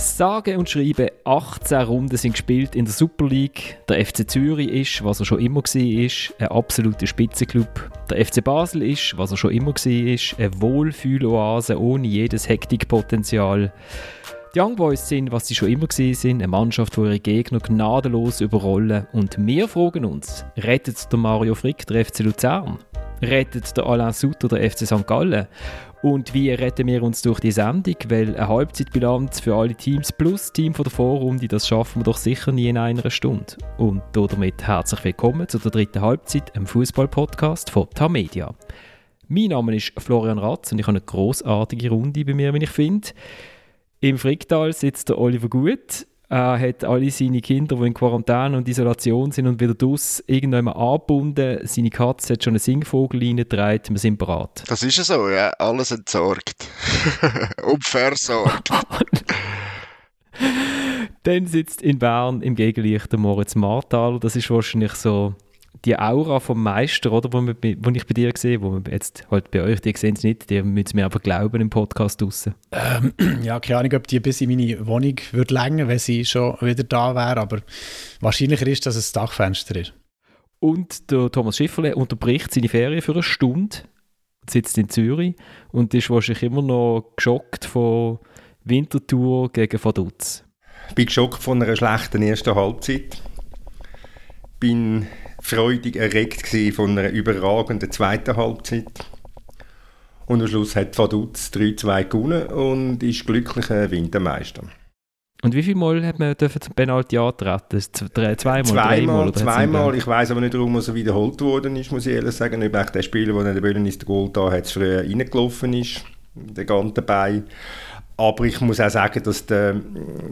Sage und schreibe, 18 Runden sind gespielt in der Super League. Der FC Zürich ist, was er schon immer war, ein absoluter Spitzenklub. Der FC Basel ist, was er schon immer war, eine Wohlfühloase ohne jedes Hektikpotenzial. Die Young Boys sind, was sie schon immer sind, eine Mannschaft, die ihre Gegner gnadenlos überrollen. Und wir fragen uns, rettet der Mario Frick der FC Luzern? Rettet der Alain Sutter der FC St. Gallen? Und wie retten wir uns durch die Sendung? Weil eine Halbzeitbilanz für alle Teams plus Team von der Vorrunde, das schaffen wir doch sicher nie in einer Stunde. Und damit herzlich willkommen zu der dritten Halbzeit, im Fußball-Podcast von Tamedia. Mein Name ist Florian Ratz und ich habe eine großartige Runde bei mir, wenn ich finde. Im Fricktal sitzt der Oliver Gut. Er hat alle seine Kinder, die in Quarantäne und Isolation sind und wieder draus irgendwann angebunden. Seine Katze hat schon einen Singvogel reingetragen. Wir sind bereit. Das ist ja so, ja. Alles entsorgt. und versorgt. Dann sitzt in Bern im Gegenlicht der Moritz Marthaler. Das ist wahrscheinlich so die Aura vom Meister, oder, wo, wo ich bei dir sehe, wo man jetzt halt bei euch, die sehen es nicht, die müssen mir aber glauben im Podcast draussen. Ähm, ja, keine Ahnung, ob die bis in meine Wohnung würde länger, wenn sie schon wieder da wäre, aber wahrscheinlicher ist, dass es das Dachfenster ist. Und der Thomas Schifferle unterbricht seine Ferien für eine Stunde, sitzt in Zürich und ist wahrscheinlich immer noch geschockt von Wintertour gegen Vaduz. Ich bin geschockt von einer schlechten ersten Halbzeit. Bin freudig erregt von einer überragenden zweiten Halbzeit. Und am Schluss hat Vaduz 3-2 gewonnen und ist glücklicher Wintermeister. Und wie viel Mal hat man zum Penalty antreten? Zweimal? Zweimal, zweimal. Ich weiß aber nicht, warum er so wiederholt worden ist, muss ich ehrlich sagen. Ob der Spieler, der in der Böllen ist, der Goal da hat, früher reingelaufen ist, der ganze Bein. Aber ich muss auch sagen, dass der,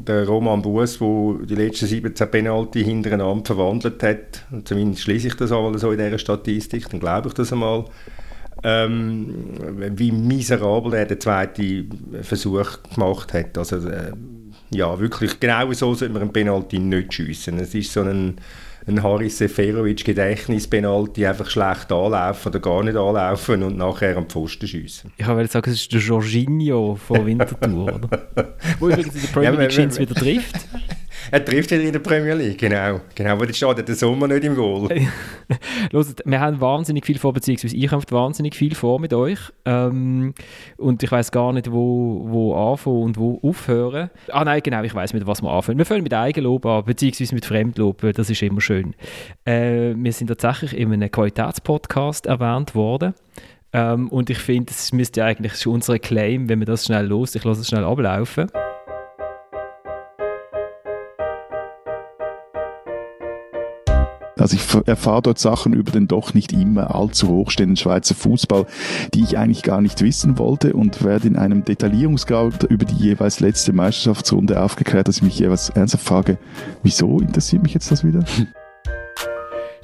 der Roman Buß, der die letzten 17 Penalty hintereinander verwandelt hat, zumindest schließe ich das einmal so in dieser Statistik, dann glaube ich das einmal, ähm, wie miserabel er den zweiten Versuch gemacht hat. Also äh, ja, wirklich genau so sollte man einen Penalty nicht schiessen. Es ist so ein ein Haris Seferovic Gedächtnispenalty einfach schlecht anlaufen oder gar nicht anlaufen und nachher am Pfosten schiessen. Ich wollte sagen, es ist der Jorginho von Winterthur, oder? Wo übrigens in der Premier League ja, wieder trifft. er trifft wieder in der Premier League, genau. Genau, weil steht der Sommer nicht im Goal. Hört, wir haben wahnsinnig viel vor, beziehungsweise ich habe wahnsinnig viel vor mit euch. Ähm, und ich weiß gar nicht, wo, wo anfangen und wo aufhören. Ah nein, genau, ich weiß mit was wir anfangen. Wir fangen mit Eigenlob an, beziehungsweise mit Fremdlob, das ist immer schön. Äh, wir sind tatsächlich in einem Qualitätspodcast erwähnt worden. Ähm, und ich finde, es müsste eigentlich schon unser Claim, wenn wir das schnell los, ich lasse es schnell ablaufen. Also ich erfahre dort Sachen über den doch nicht immer allzu hochstehenden Schweizer Fußball, die ich eigentlich gar nicht wissen wollte und werde in einem Detaillierungsgrad über die jeweils letzte Meisterschaftsrunde aufgeklärt, dass ich mich jeweils ernsthaft frage, wieso interessiert mich jetzt das wieder?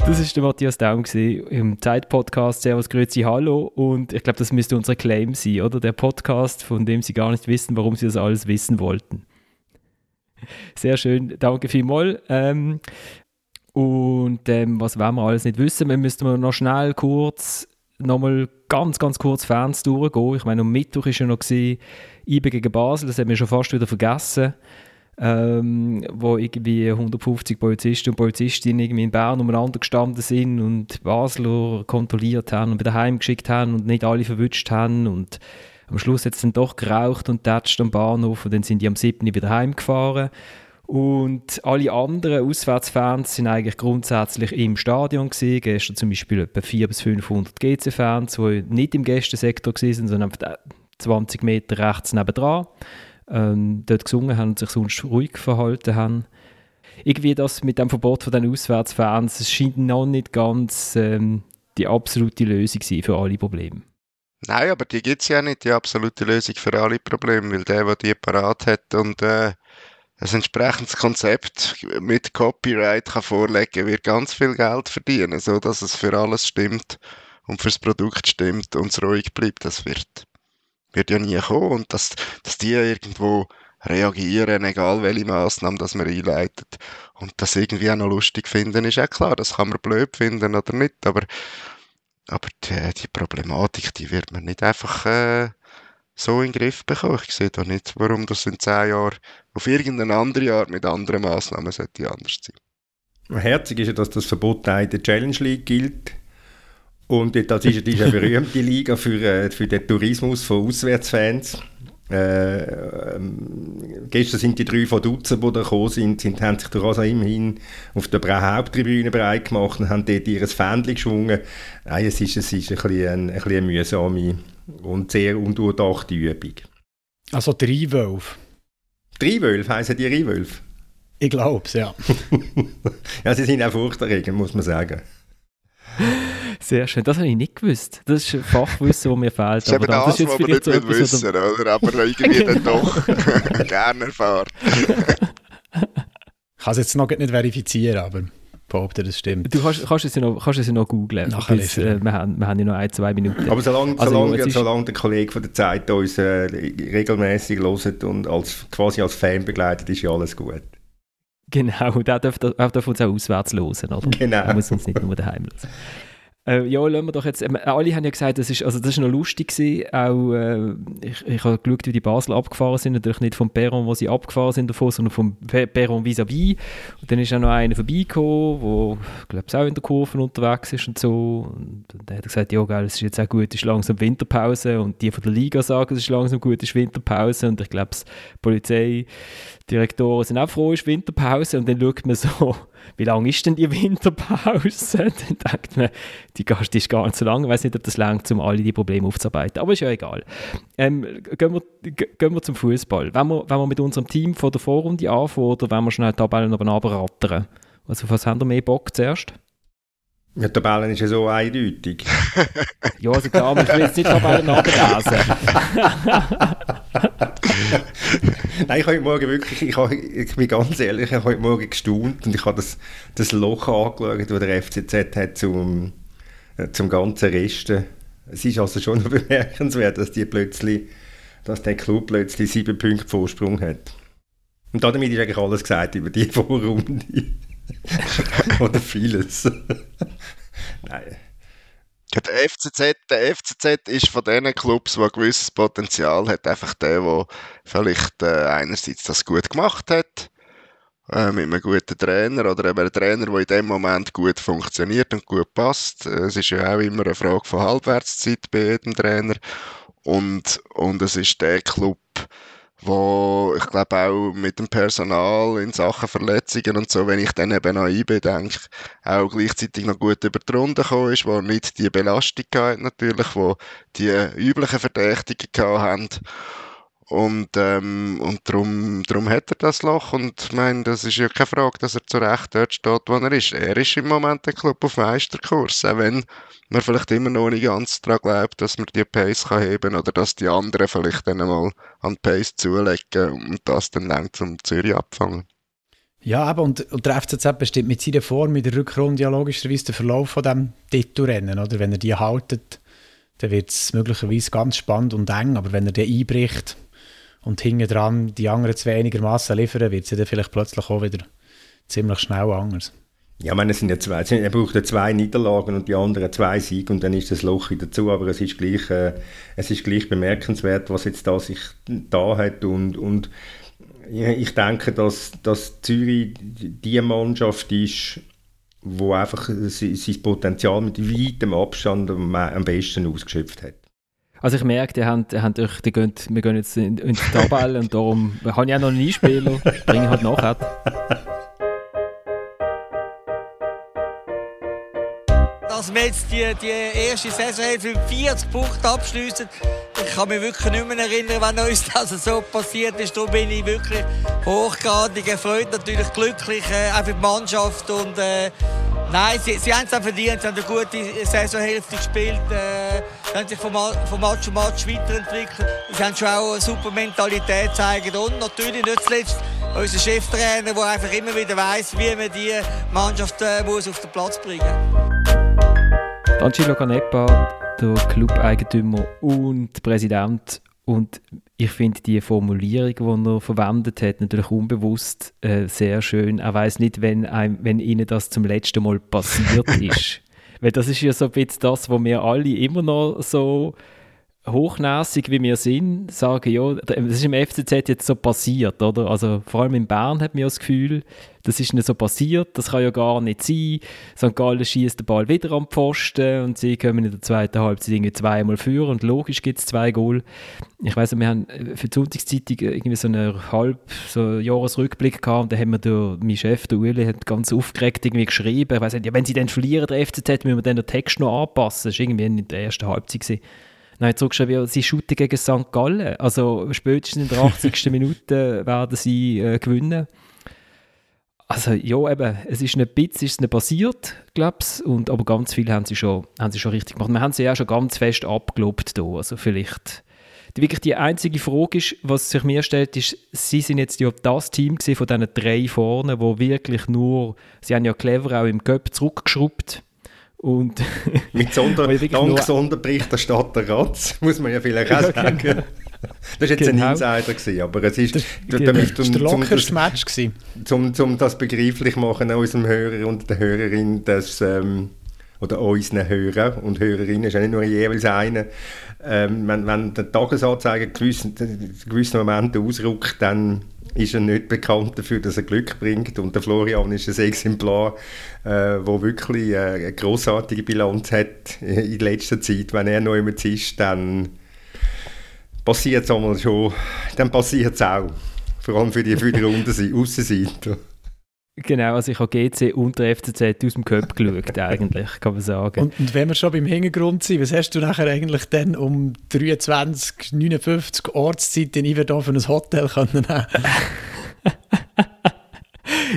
Das ist der Matthias Daum im Zeit-Podcast Servus, Grüezi, Hallo und ich glaube, das müsste unser Claim sein, oder? Der Podcast, von dem Sie gar nicht wissen, warum Sie das alles wissen wollten. Sehr schön, danke vielmals. Ähm, und ähm, was wollen wir alles nicht wissen? Wir müssten noch schnell kurz, nochmal ganz, ganz kurz Fans durchgehen. Ich meine, am Mittwoch war ja noch IB gegen Basel, das haben wir schon fast wieder vergessen. Ähm, wo irgendwie 150 Polizisten und Polizistinnen irgendwie in Bern umeinander gestanden sind und Basler kontrolliert haben und wieder heimgeschickt haben und nicht alle verwünscht haben und am Schluss hat es dann doch geraucht und tätscht am Bahnhof und dann sind die am 7. wieder heimgefahren und alle anderen Auswärtsfans sind eigentlich grundsätzlich im Stadion gewesen. Gestern zum Beispiel etwa 400 bis 500 GC-Fans, die nicht im Gästensektor waren, sondern einfach 20 Meter rechts nebendran. Ähm, dort gesungen haben und sich sonst ruhig verhalten haben. Irgendwie das mit dem Verbot von den Auswärtsfans, es scheint noch nicht ganz ähm, die absolute Lösung für alle Probleme. Nein, aber die gibt es ja nicht, die absolute Lösung für alle Probleme, weil der, der die parat hat und äh, ein entsprechendes Konzept mit Copyright kann vorlegen, wird ganz viel Geld verdienen, so dass es für alles stimmt und fürs Produkt stimmt und es ruhig bleibt. Das wird, wird ja nie kommen und dass, dass die irgendwo reagieren, egal welche Maßnahmen das man einleitet und das irgendwie auch noch lustig finden, ist ja klar. Das kann man blöd finden oder nicht, aber, aber die, die Problematik, die wird man nicht einfach äh, so in den Griff bekommen. Ich sehe da nicht, warum das in zehn Jahren auf irgendeine andere Art mit anderen Massnahmen sollte anders sein. Herzig ist ja, dass das Verbot in der Challenge League gilt. Und das ist, das ist eine berühmte Liga für, äh, für den Tourismus von Auswärtsfans. Äh, ähm, gestern sind die drei von Dutzend, die da gekommen sind, sind haben sich also immerhin auf der Haupttribüne bereit gemacht und haben dort ihr Fähnchen geschwungen. Nein, es ist, es ist ein, bisschen, ein, ein bisschen eine mühsame und sehr undurchdachte Übung. Also drei Wölfe? Drei Wölfe heissen die Rheinwölfe? Ich glaube es, ja. ja, sie sind auch furchterregend, muss man sagen. Sehr schön, das habe ich nicht gewusst. Das ist ein Fachwissen, das mir fehlt. Das ist aber das, das ist was man nicht so wissen oder? Aber irgendwie dann doch gerne erfahren. ich kann es jetzt noch nicht verifizieren, aber behaupte, das stimmt. Du kannst, kannst es ja noch, kannst es ja noch googlen. Nachher bis, äh, wir, haben, wir haben ja noch ein, zwei Minuten. Aber solange, also, solange, solange der Kollege von der Zeit uns äh, regelmäßig hört und als, quasi als Fan begleitet, ist ja alles gut. Genau, der darf, der darf uns auch auswärts hören, oder? Genau. Er muss uns nicht nur daheim hören. Äh, ja, lassen wir doch jetzt. Äh, alle haben ja gesagt, das ist, also das ist noch lustig gewesen. Auch, äh, ich, ich habe geschaut, wie die Basel abgefahren sind. Natürlich nicht vom Perron, wo sie abgefahren sind davon, sondern vom Perron vis-à-vis. Und dann ist auch noch einer vorbeigekommen, der, glaube ich, auch in der Kurve unterwegs ist und so. Und dann hat gesagt, ja, geil, es ist jetzt auch gut, es ist langsam Winterpause. Und die von der Liga sagen, es ist langsam gut, es ist Winterpause. Und ich glaube, die Polizeidirektoren sind auch froh, ist Winterpause. Und dann schaut man so wie lange ist denn die Winterpause? Dann denkt man, die Gast ist gar nicht so lang. Ich weiß nicht, ob das langt, um alle die Probleme aufzuarbeiten. Aber ist ja egal. Ähm, gehen, wir, gehen wir zum Fußball. Wenn wir, wenn wir mit unserem Team vor der Vorrunde anfangen oder wenn wir schnell die Tabellen noch rattern? Also, was haben wir mehr Bock zuerst? Ja, die Tabellen ist ja so eindeutig. ja, also klar, ich will jetzt nicht Tabellen ablesen. Nein, ich habe heute Morgen wirklich, ich, habe, ich bin ganz ehrlich, ich habe heute Morgen gestaunt und ich habe das, das Loch angeschaut, das der FCZ hat zum, äh, zum ganzen Resten. Es ist also schon bemerkenswert, dass, die plötzlich, dass der Club plötzlich sieben Punkte Vorsprung hat. Und damit ist eigentlich alles gesagt über die Vorrunde. Oder vieles. Nein. Der FCZ, der FCZ ist von den Clubs, die ein gewisses Potenzial hat, einfach der, der vielleicht äh, einerseits das gut gemacht hat, äh, mit einem guten Trainer oder eben ein Trainer, der in dem Moment gut funktioniert und gut passt. Es ist ja auch immer eine Frage von Halbwertszeit bei jedem Trainer. Und, und es ist der Club, wo ich glaube auch mit dem Personal in Sachen Verletzungen und so, wenn ich dann eben an IB denke, auch gleichzeitig noch gut über die Runde gekommen ist, wo nicht die Belastung hat natürlich, wo die üblichen Verdächtigen gehabt haben und, ähm, und darum, darum hat er das Loch. Und ich meine, das ist ja keine Frage, dass er zu Recht dort steht, wo er ist. Er ist im Moment der Club auf Meisterkurs. Auch wenn man vielleicht immer noch nicht ganz daran glaubt, dass man die Pace kann heben oder dass die anderen vielleicht dann mal an die Pace zulegen und das dann lang zum Zürich abfangen. Ja, aber und, und der FCZ bestimmt mit seiner Form mit der Rückrunde ja logischerweise den Verlauf von diesem Titelrennen, oder? Wenn er die haltet, dann wird es möglicherweise ganz spannend und eng, aber wenn er den einbricht, und hinten dran die anderen zwei einigermaßen liefern, wird es dann vielleicht plötzlich auch wieder ziemlich schnell anders. Ja, ich meine, es sind ja zwei, er braucht ja zwei Niederlagen und die anderen zwei Siege und dann ist das Loch wieder zu, aber es ist gleich, äh, es ist gleich bemerkenswert, was jetzt da sich da hat und, und ich denke, dass, dass Zürich die Mannschaft ist, wo einfach sein Potenzial mit weitem Abstand am besten ausgeschöpft hat. Also ich merke, die haben, die haben die gehen, wir gehen jetzt in, in die Tabelle und darum habe ich auch noch einen Einspieler, bringe ich halt nachher. Dass wir jetzt die, die erste Saisonhälfte mit 40 Punkten abschließen, ich kann mich wirklich nicht mehr erinnern, wenn uns das so passiert ist. Darum bin ich wirklich hochgradig erfreut, natürlich glücklich, äh, auch für die Mannschaft und äh, Nein, sie, sie haben es auch verdient. Sie haben eine gute Saisonhälfte gespielt. Äh, sie haben sich von, von Match zu Match weiterentwickelt. Sie haben schon auch eine super Mentalität gezeigt. Und natürlich nicht zuletzt unser Cheftrainer, der einfach immer wieder weiß, wie man die Mannschaft äh, muss auf den Platz bringen muss. Angelo Canepa, der Club-Eigentümer und Präsident und ich finde die Formulierung, die er verwendet hat, natürlich unbewusst äh, sehr schön. Er weiß nicht, wenn, einem, wenn ihnen das zum letzten Mal passiert ist. Weil das ist ja so ein bisschen das, was wir alle immer noch so hochnäsig wie wir sind, sagen, ja, das ist im FCZ jetzt so passiert, oder? Also vor allem in Bern hat man das Gefühl, das ist nicht so passiert, das kann ja gar nicht sein. St. Gallen schießt den Ball wieder am Pfosten und sie kommen in der zweiten Halbzeit irgendwie zweimal führen und logisch gibt es zwei Goal. Ich weiß wir haben für die Sonntagszeitung irgendwie so einen halb so Jahresrückblick gehabt und da haben wir der, mein Chef, der Uli, hat ganz aufgeregt irgendwie geschrieben, ich weiss nicht, ja, wenn sie dann verlieren, der FCZ, müssen wir dann den Text noch anpassen. Das war irgendwie in der ersten Halbzeit. Gewesen. Dann hat zurückgeschrieben, sie shooten gegen St. Gallen. Also spätestens in der 80. Minute werden sie äh, gewinnen. Also ja, eben, es ist ein bisschen ist nicht passiert, glaube ich, aber ganz viel haben sie, schon, haben sie schon richtig gemacht. Wir haben sie ja schon ganz fest abgelobt hier, also vielleicht... Die, wirklich die einzige Frage ist, was sich mir stellt, ist, sie sind jetzt ja das Team von diesen drei vorne, wo wirklich nur, sie haben ja clever auch im Göpp zurückgeschraubt, und Mit Sonder, dank Sonderberichterstatter Ratz, muss man ja vielleicht auch sagen. Genau. Das war jetzt genau. ein Insider, gewesen, aber es ist, das, damit, das war der lockerste Match. Gewesen. Um, um das begreiflich machen, unserem Hörer und der Hörerin, dass, ähm, oder unseren Hörer und Hörerinnen, ist ja nicht nur jeweils einer, ähm, wenn, wenn der Tagesanzeiger gewissen, gewissen Momenten ausrückt, dann ist er nicht bekannt dafür, dass er Glück bringt. Und der Florian ist ein Exemplar, äh, wo wirklich äh, eine großartige Bilanz hat in letzter Zeit. Wenn er noch immer ist, dann passiert es einmal schon, dann passiert es auch. Vor allem für die, für die Außenseite. Genau, also ich habe GC und der FCZ aus dem Köpf geschaut, eigentlich, kann man sagen. Und, und, wenn wir schon beim Hintergrund sind, was hast du nachher eigentlich dann um 23, 59 Ortszeit in Iverdorf für ein Hotel können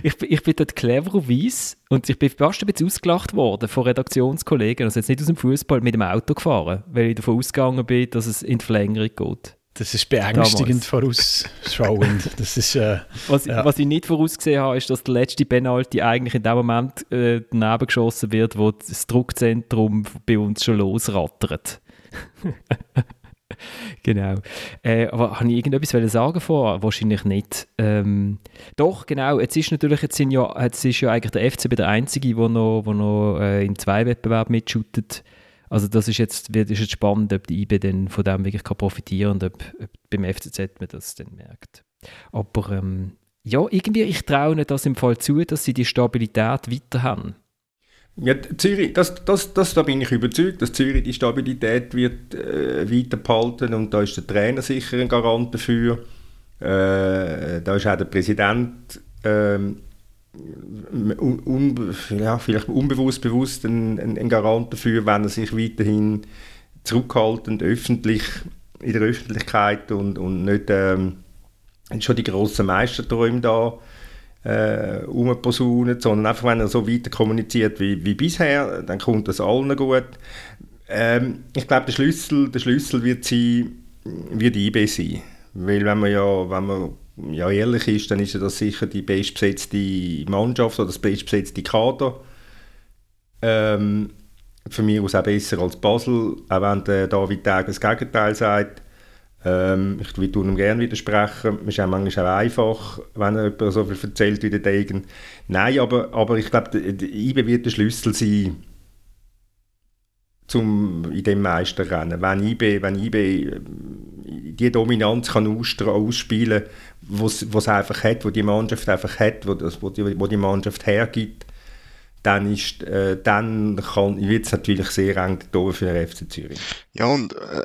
ich, ich bin dort clevererweise und ich bin fast ein bisschen ausgelacht worden von Redaktionskollegen, also jetzt nicht aus dem Fußball, mit dem Auto gefahren, weil ich davon ausgegangen bin, dass es in die Verlängerung geht. Das ist beängstigend vorausschauend. Das ist, äh, was, ja. was, ich nicht vorausgesehen habe, ist, dass der letzte Penalty eigentlich in dem Moment äh, daneben geschossen wird, wo das Druckzentrum bei uns schon losrattert. genau. Äh, aber habe ich irgendetwas sagen vor? Wahrscheinlich nicht. Ähm, doch, genau. Jetzt ist natürlich, jetzt, sind ja, jetzt ist ja eigentlich der FCB der Einzige, der noch, wo noch äh, im Zwei-Wettbewerb mitschuttet. Also das ist jetzt, wird, ist jetzt spannend, ob die IB dann von dem wirklich kann profitieren und ob, ob beim FCZ man das dann merkt. Aber ähm, ja, irgendwie, ich traue das im Fall zu, dass sie die Stabilität weiter haben. Ja, Zürich, das, das, das, da bin ich überzeugt, dass Zürich die Stabilität wird äh, weiter behalten und da ist der Trainer sicher ein Garant dafür. Äh, da ist auch der Präsident ähm, un, un, ja, vielleicht unbewusst bewusst ein, ein, ein, Garant dafür, wenn er sich weiterhin zurückhaltend öffentlich in der Öffentlichkeit und, und nicht ähm, schon die grossen Meisterträume da äh, umposaunen, sondern einfach, wenn er so weiter kommuniziert wie, wie bisher, dann kommt das allen gut. Ähm, ich glaube, der Schlüssel, der Schlüssel wird, sein, wird IB sein. Weil wenn man ja, wenn man ja, ehrlich ist, dann ist ja das sicher die bestbesetzte Mannschaft oder das bestbesetzte Kader. Ähm, für mich aus auch besser als Basel, auch wenn der David Tag das Gegenteil sagt. Ähm, ich würde ihm gerne widersprechen. Es ist auch manchmal auch einfach, wenn er jemand so viel erzählt wie der Degen. Nein, aber, aber ich glaube, IBE wird der Schlüssel sein, zum in dem Meisterrennen. Wenn IB, wenn IB äh, die Dominanz kann ausspielen was es einfach hat, wo die Mannschaft einfach hat, wo, das, wo, die, wo die Mannschaft hergibt, dann, ist, äh, dann wird es natürlich sehr eng für den FC Zürich. Ja, und äh,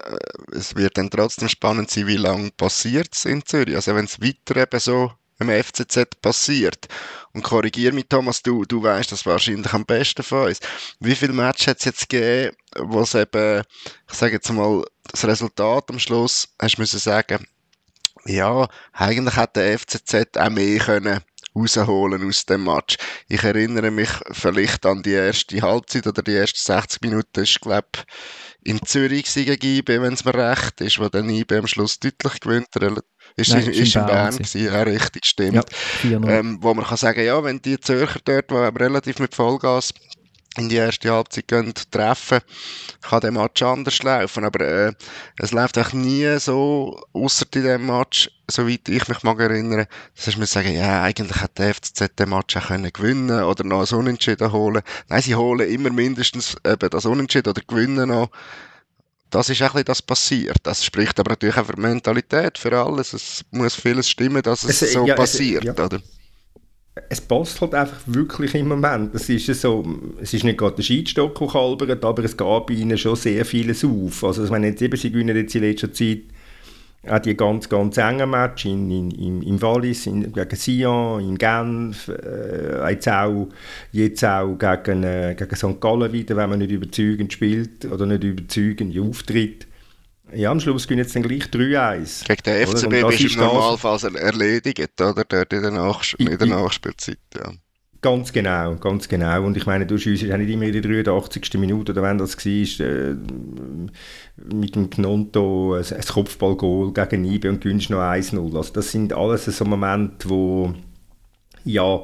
es wird dann trotzdem spannend sein, wie lange passiert es in Zürich. Also wenn es weiter eben so im FCZ passiert. Und korrigier mich, Thomas, du, du weißt das wahrscheinlich am besten von uns. Wie viele Matches hat es jetzt gegeben, wo es eben, ich sage jetzt mal, das Resultat am Schluss, hast du müssen sagen, ja, eigentlich hätte der FCZ auch mehr können rausholen aus dem Match. Ich erinnere mich vielleicht an die erste Halbzeit oder die ersten 60 Minuten ist, glaube in Zürich gegen IB, wenn es mir recht ist, wo dann IB am Schluss deutlich gewinnt. Ist, Nein, ist, ist in Bern, gewesen, ja, richtig, stimmt. Ja, ähm, wo man kann sagen, ja, wenn die Zürcher dort, die relativ mit Vollgas in die erste Halbzeit gehen, treffen, kann der Match anders laufen. Aber äh, es läuft auch nie so, außer in diesem Match, soweit ich mich mag erinnern, dass man sagen, ja, eigentlich hat der FCZ den Match auch können gewinnen oder noch ein Unentschieden holen. Nein, sie holen immer mindestens eben das Unentschieden oder gewinnen noch. das ist ein das passiert. Das spricht aber natürlich auch für Mentalität, für alles. Es muss vieles stimmen, dass es, es so ja, passiert, es, ja. oder? Es passt halt einfach wirklich im Moment. Es ist, so, es ist nicht gerade der Scheidstock, der kalbert, aber es gab ihnen schon sehr vieles auf. Also, ich meine, jetzt eben, sie gewinnen jetzt in letzter Zeit auch die ganz, ganz engen Match in, in, in, im Wallis, in, gegen Sion, in Genf, äh, jetzt, auch, jetzt auch gegen, äh, gegen St. Gallen wieder, wenn man nicht überzeugend spielt oder nicht überzeugend auftritt. Ja, am Schluss gehen jetzt dann gleich 3-1. Gegen den FCB bist du im Normalfall erledigt, oder? Dort in der, Nachsp in der Nachspielzeit, ja. Ganz genau, ganz genau. Und ich meine, du schießt auch nicht immer in der 83. Minute, oder wenn das war, äh, mit dem Knonto ein, ein Kopfballgoal gegen Ibe und gewinnst noch 1-0. Also das sind alles so Momente, wo, ja,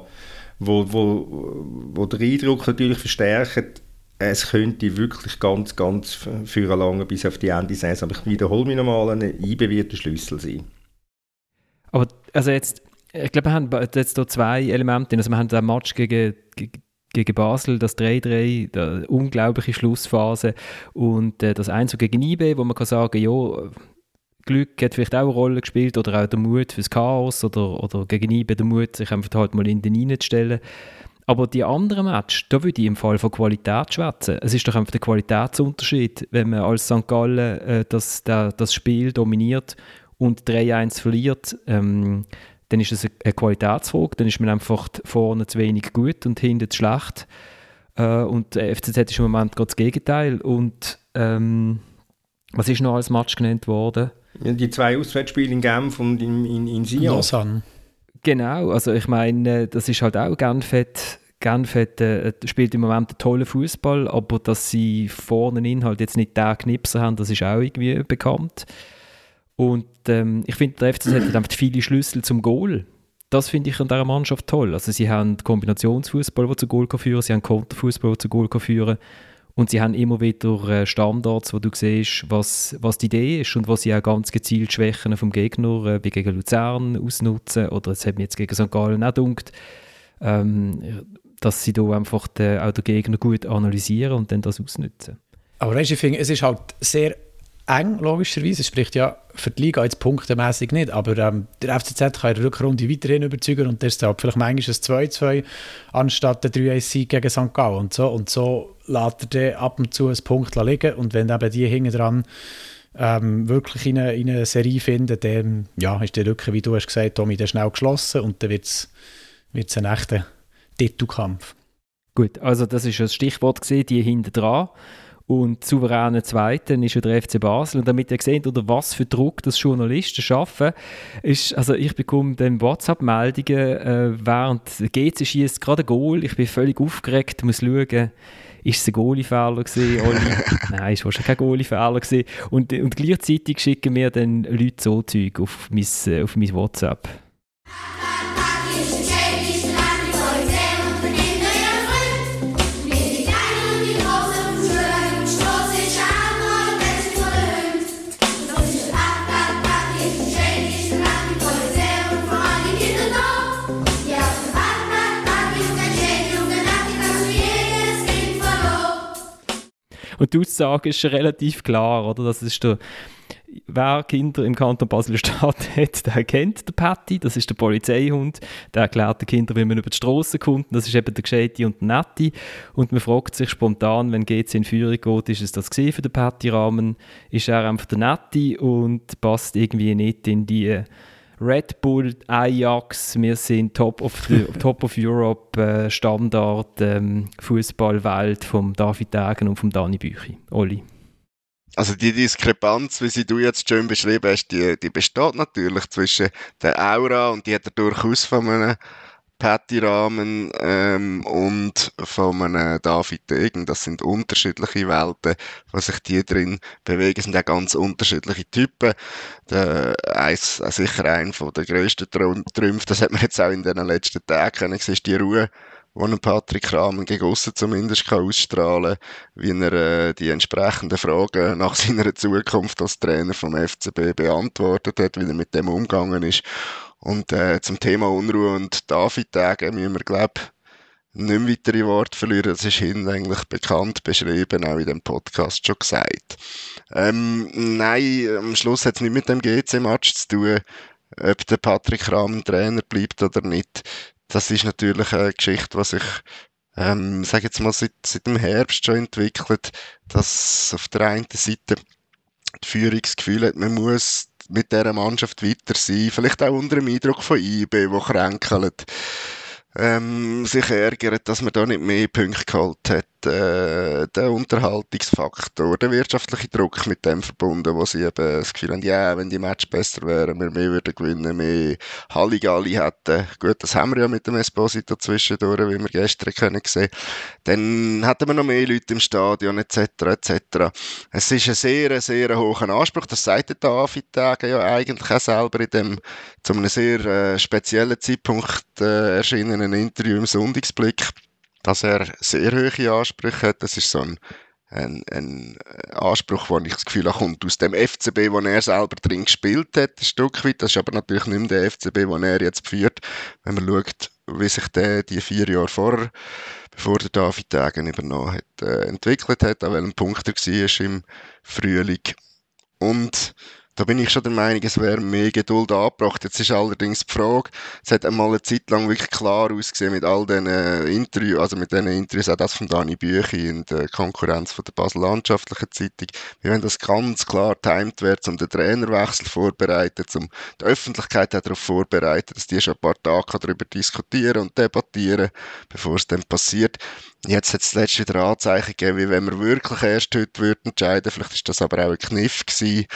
wo, wo, wo der Eindruck natürlich verstärken, es könnte wirklich ganz, ganz für lange bis auf die Ende sein. Aber ich wiederhole mich nochmal, ein Ibe wird der Schlüssel sein. Aber also jetzt ich glaube, wir haben jetzt hier zwei Elemente. Also wir haben den Match gegen, gegen Basel, das 3-3, die unglaubliche Schlussphase und äh, das 1 gegen IB, wo man kann sagen, ja, Glück hat vielleicht auch eine Rolle gespielt oder auch der Mut fürs Chaos oder, oder gegen IB der Mut, sich einfach halt mal in den reinzustellen. Aber die anderen Matches, da würde ich im Fall von Qualität schwätzen. Es ist doch einfach der Qualitätsunterschied, wenn man als St. Gallen äh, das, der, das Spiel dominiert und 3-1 verliert. Ähm, dann ist es eine Qualitätsfrage, dann ist man einfach vorne zu wenig gut und hinten zu schlecht. Äh, und der FCZ ist im Moment gerade das Gegenteil. Und ähm, was ist noch als Match genannt worden? Ja, die zwei Auswärtsspiele in Genf und in, in, in Sion. Lausanne. Genau, also ich meine, das ist halt auch Genf hat, Genf hat, äh, spielt im Moment einen tollen Fußball, aber dass sie vorne in halt jetzt nicht den Knipser haben, das ist auch irgendwie bekannt. Und ähm, ich finde, der FCZ hat einfach viele Schlüssel zum Goal. Das finde ich an dieser Mannschaft toll. Also sie haben Kombinationsfußball, der zu Goal kann sie haben Konterfußball, der zu Goal kann und sie haben immer wieder äh, Standards, wo du siehst, was, was die Idee ist und was sie auch ganz gezielt Schwächen vom Gegner, äh, wie gegen Luzern, ausnutzen. Oder es hat mir jetzt gegen St. Gallen auch gedacht, ähm, dass sie da einfach den, auch den Gegner gut analysieren und dann das ausnutzen. Aber weißt, ich finde, es ist halt sehr eng, logischerweise. Es spricht ja für die Liga jetzt punktemäßig nicht, aber ähm, der FCZ kann in der Rückrunde weiterhin überzeugen und das ist vielleicht manchmal ein 2-2 anstatt der 3-1-Sieg gegen St. Gallen und so. Und so lässt er dann ab und zu einen Punkt liegen und wenn eben die hinten dran ähm, wirklich in eine, in eine, Serie finden, dann ja, ist die Lücke, wie du hast gesagt, Tommy, dann schnell geschlossen und dann wird es ein echter Titelkampf. Gut, also das ist das Stichwort gesehen, die hinten dran und souveräner Zweiten ist ja der FC Basel. Und damit ihr seht, oder was für Druck das Journalisten schaffen, ist, also ich bekomme dann WhatsApp-Meldungen, äh, während GC schießt gerade ein Goal. Ich bin völlig aufgeregt, muss schauen, ist es ein Goalie-Fehler gewesen, Nein, es war schon kein Goalie-Fehler gewesen. Und, und gleichzeitig schicken mir dann Leute so Zeug auf mein, auf mein WhatsApp. Und die Aussage ist relativ klar, oder? Das ist der, wer Kinder im Kanton Basel-Stadt hat, der kennt den Patty, das ist der Polizeihund, der erklärt den Kindern, wie man über die Straße kommt, das ist eben der Gescheite und der Nette. Und man fragt sich spontan, wenn GC in Führung geht, ist es das gesehen für den Patty-Rahmen, ist er einfach der Nette und passt irgendwie nicht in die Red Bull, Ajax, wir sind Top of, the, Top of Europe äh, Standard ähm, Fußballwelt vom David Degen und vom Dani Büchi. Oli. Also die Diskrepanz, wie sie du jetzt schön beschrieben hast, die, die besteht natürlich zwischen der Aura und die hat er durchaus von einem Patty Rahmen ähm, und von einem David Degen. Das sind unterschiedliche Welten, wo sich die drin bewegen. Das sind auch ganz unterschiedliche Typen. Der, eins, äh, sicher ein von der grössten Trümpfe, das hat man jetzt auch in den letzten Tagen können, ist die Ruhe, die ein Patrick Rahmen gegen aussen zumindest kann ausstrahlen wie er äh, die entsprechenden Fragen nach seiner Zukunft als Trainer vom FCB beantwortet hat, wie er mit dem umgegangen ist. Und äh, zum Thema Unruhe und David-Tage müssen wir, glaube nicht mehr weitere Worte verlieren. Das ist hinlänglich bekannt beschrieben, auch in dem Podcast schon gesagt. Ähm, nein, am Schluss hat es nicht mit dem GC-Match zu tun, ob der Patrick Rahm Trainer bleibt oder nicht. Das ist natürlich eine Geschichte, was sich ähm, sage jetzt mal, seit, seit dem Herbst schon entwickelt, dass auf der einen Seite die Führungsgefühl hat, man muss mit dieser Mannschaft weiter sein, vielleicht auch unter dem Eindruck von IB, wo kränkelt ähm, sich ärgert, dass man da nicht mehr Punkte geholt hat. Äh, der Unterhaltungsfaktor, der wirtschaftliche Druck mit dem verbunden, wo sie eben das Gefühl haben, ja, wenn die Match besser wären, wir mehr würden gewinnen, mehr Halligalli hätten. Gut, das haben wir ja mit dem Esposito zwischendurch, wie wir gestern können sehen. Dann hätten wir noch mehr Leute im Stadion, etc., etc. Es ist ein sehr, sehr hoher Anspruch, das sagt der David Tage ja eigentlich auch selber in dem, zu einem sehr äh, speziellen Zeitpunkt äh, erschienenen Interview im Sonntagsblick, dass er sehr hohe Ansprüche hat. Das ist so ein, ein, ein Anspruch, wo ich das Gefühl habe, kommt aus dem FCB, wo er selber drin gespielt hat, ein Stück weit. Das ist aber natürlich nicht mehr der FCB, den er jetzt führt. Wenn man schaut, wie sich der die vier Jahre vorher, bevor der David Degen übernommen hat, äh, entwickelt hat, an welchem Punkt er war im Frühling. Und da bin ich schon der Meinung, es wäre mehr Geduld angebracht. Jetzt ist allerdings die Frage, es hat einmal eine Zeit lang wirklich klar ausgesehen mit all diesen Interviews, also mit diesen Interviews, auch das von Dani Büchi in der Konkurrenz von der Basel Landschaftlichen Zeitung, wie wenn das ganz klar timed wird, um den Trainerwechsel vorbereiten, um die Öffentlichkeit darauf vorbereiten, dass die schon ein paar Tage darüber diskutieren und debattieren, bevor es dann passiert. Jetzt hat es letztes wieder Anzeichen gegeben, wie wenn man wirklich erst heute würde entscheiden, vielleicht ist das aber auch ein Kniff gewesen,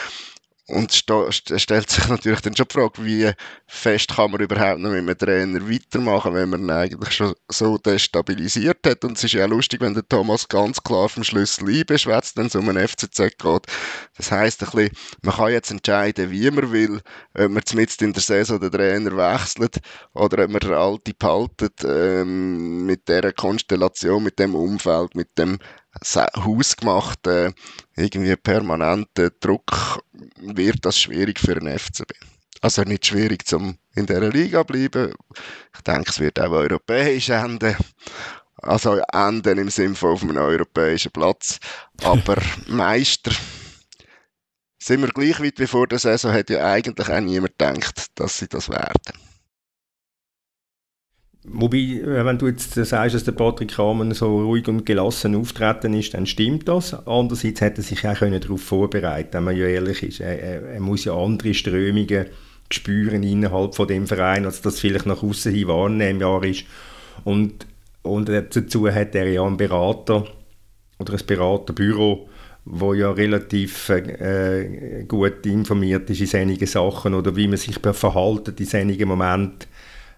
und es stellt sich natürlich dann schon die Frage, wie fest kann man überhaupt noch mit einem Trainer weitermachen, wenn man ihn eigentlich schon so destabilisiert hat. Und es ist ja auch lustig, wenn der Thomas ganz klar vom Schlüssel einbeschwätzt, wenn es um einen FCZ geht. Das heisst ein bisschen, man kann jetzt entscheiden, wie man will, ob man zumindest in der Saison den Trainer wechselt oder ob man den Alte behaltet, ähm, mit dieser Konstellation, mit dem Umfeld, mit dem hausgemachten, irgendwie permanenten Druck wird das schwierig für den FCB. Also nicht schwierig, zum in dieser Liga bleiben. Ich denke, es wird auch europäisch enden. Also enden im Sinne von auf einem europäischen Platz. Aber Meister sind wir gleich weit wie vor der Saison, hat ja eigentlich auch niemand gedacht, dass sie das werden. Wobei, äh, wenn du jetzt sagst, dass der Patrick Rahmen so ruhig und gelassen auftreten ist, dann stimmt das. Andererseits hätte er sich auch darauf vorbereiten können, wenn man ja ehrlich ist. Er, er, muss ja andere Strömungen spüren innerhalb von dem Verein, als das vielleicht nach außen hin wahrnehmbar ist. Und, und dazu hat er ja einen Berater oder ein Beraterbüro, wo ja relativ äh, gut informiert ist in solchen Sachen oder wie man sich verhalten in solchen Momenten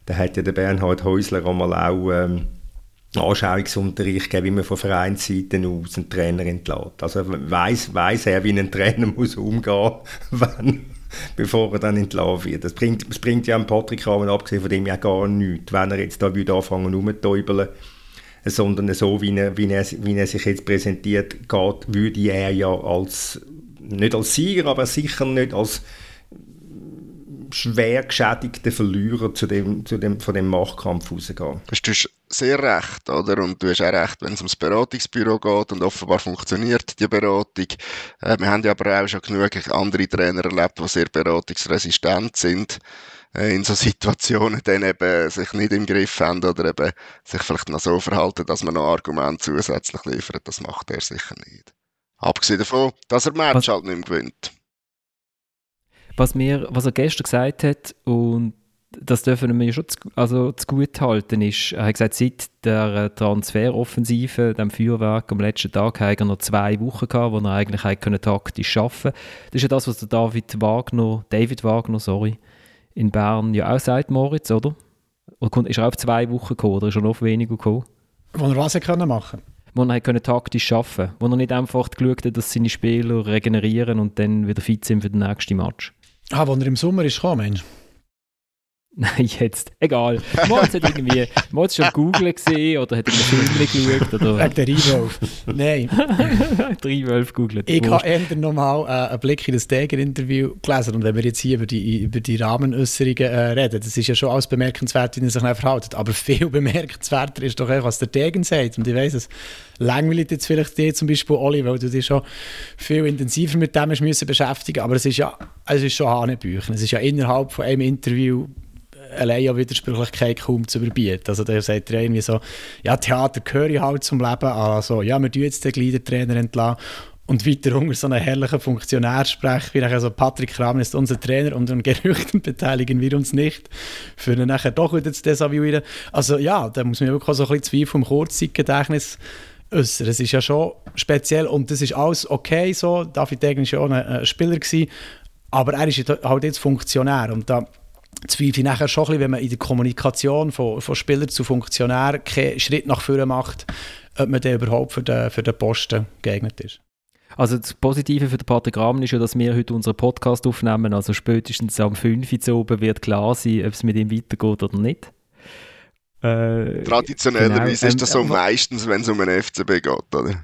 da hat ja der Bernhard Häusler einmal auch ähm, Anschauungsunterricht gegeben, wie man von Vereinsseite aus einen Trainer entlässt. Also weiß weiß er, wie ein Trainer muss umgehen wenn, bevor er dann entlassen wird. Das bringt, das bringt ja Patrick Rahmen, abgesehen von dem ja gar nichts, wenn er jetzt da würde anfangen rumtäubeln sondern so, wie er, wie, er, wie er sich jetzt präsentiert, geht, würde er ja als, nicht als Sieger, aber sicher nicht als schwer geschädigten Verlierer zu dem, zu dem, von dem Machtkampf rausgehen. Du hast sehr recht, oder? Und du hast auch recht, wenn es ums Beratungsbüro geht und offenbar funktioniert die Beratung. Äh, wir haben ja aber auch schon genug andere Trainer erlebt, die sehr beratungsresistent sind äh, in so Situationen dann eben sich nicht im Griff haben oder eben sich vielleicht noch so verhalten, dass man noch Argumente zusätzlich liefert. Das macht er sicher nicht. Abgesehen davon, dass er Match halt nicht mehr gewinnt was, mir, was er gestern gesagt hat, und das dürfen wir schon zu, also zu gut halten, ist, er hat gesagt, seit der Transferoffensive, dem Feuerwerk am letzten Tag, hat er noch zwei Wochen gehabt, wo er eigentlich hätte taktisch arbeiten konnte. Das ist ja das, was der David Wagner, David Wagner, sorry, in Bern ja auch sagt, Moritz, oder? Oder ist er auf zwei Wochen gekommen, oder ist er noch weniger gekommen? Wo er was können machen wo er können taktisch arbeiten konnte. Wo er nicht einfach geschaut hat, dass seine Spieler regenerieren und dann wieder fit sind für den nächsten Match. Ah, als er im Sommer ist gekommen, Mensch. Nein, jetzt. Egal. Moritz hat irgendwie, Moritz schon Google gesehen oder hat einen Film geschaut oder... Wegen der Reinwolf. Nein. der Reinwolf googelt. Ich habe eher nochmal äh, einen Blick in das Däger-Interview gelesen und wenn wir jetzt hier über die, über die Rahmenäußerungen äh, reden, das ist ja schon alles bemerkenswert, wie er sich verhält. Aber viel bemerkenswerter ist doch einfach, was der Degen sagt. Und ich weiss es, langweilt jetzt vielleicht dir zum Beispiel, Oli, weil du dich schon viel intensiver mit dem hast müssen beschäftigen aber es ist ja es ist schon Hanebüchen. Es ist ja innerhalb von einem Interview allein ja Widersprüchlichkeit kaum zu überbieten. Also der sagt er irgendwie so, ja, Theater gehöre ich halt zum Leben, also ja, wir tun jetzt den Gliedertrainer entlassen und weiter unter so einen herrlichen Funktionär sprechen, wie nachher so Patrick Kramer ist unser Trainer und an Gerüchten beteiligen wir uns nicht, für ihn nachher doch wieder zu desavouieren. Also ja, da muss man wirklich so ein bisschen Zweifel im Kurzzeitgedächtnis äußern. Es ist ja schon speziell und das ist alles okay so. David Degen war ja auch ein, ein Spieler, gewesen, aber er ist halt jetzt Funktionär und da zweifle ich nachher schon ein bisschen, wenn man in der Kommunikation von, von Spieler zu Funktionär keinen Schritt nach vorne macht, ob man dann überhaupt für den, für den Posten geeignet ist. Also das Positive für den Pater Graben ist ja, dass wir heute unseren Podcast aufnehmen. Also spätestens am 5 Uhr oben wird klar sein, ob es mit ihm weitergeht oder nicht. Äh, Traditionellerweise genau, ist das so ähm, meistens, wenn es um einen FCB geht, oder?